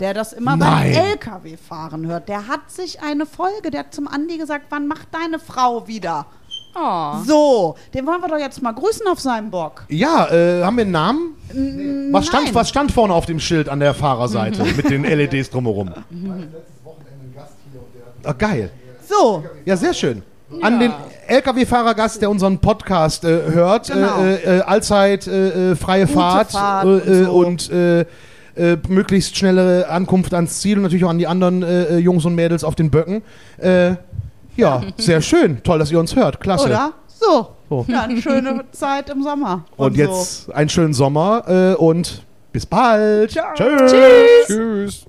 Der das immer
Nein.
beim LKW-Fahren hört. Der hat sich eine Folge, der hat zum Andi gesagt, wann macht deine Frau wieder?
Oh.
So, den wollen wir doch jetzt mal grüßen auf seinem Bock.
Ja, äh, haben wir einen Namen? Was stand, was stand vorne auf dem Schild an der Fahrerseite mit den LEDs drumherum? Ah, geil.
So,
Ja, sehr schön. An den LKW-Fahrergast, der unseren Podcast äh, hört,
Genau.
äh, äh, allzeit äh, äh, freie
Gute
Fahrt,
Fahrt
äh,
und
äh,
so.
und äh, möglichst schnelle Ankunft ans Ziel und natürlich auch an die anderen äh, äh, Jungs und Mädels auf den Böcken. Äh, ja, sehr schön. Toll, dass ihr uns hört. Klasse.
oder? So.
So.
Ja, eine schöne Zeit im Sommer.
Und
so.
jetzt einen schönen Sommer äh, und bis bald.
Ciao.
Tschüss.
Tschüss.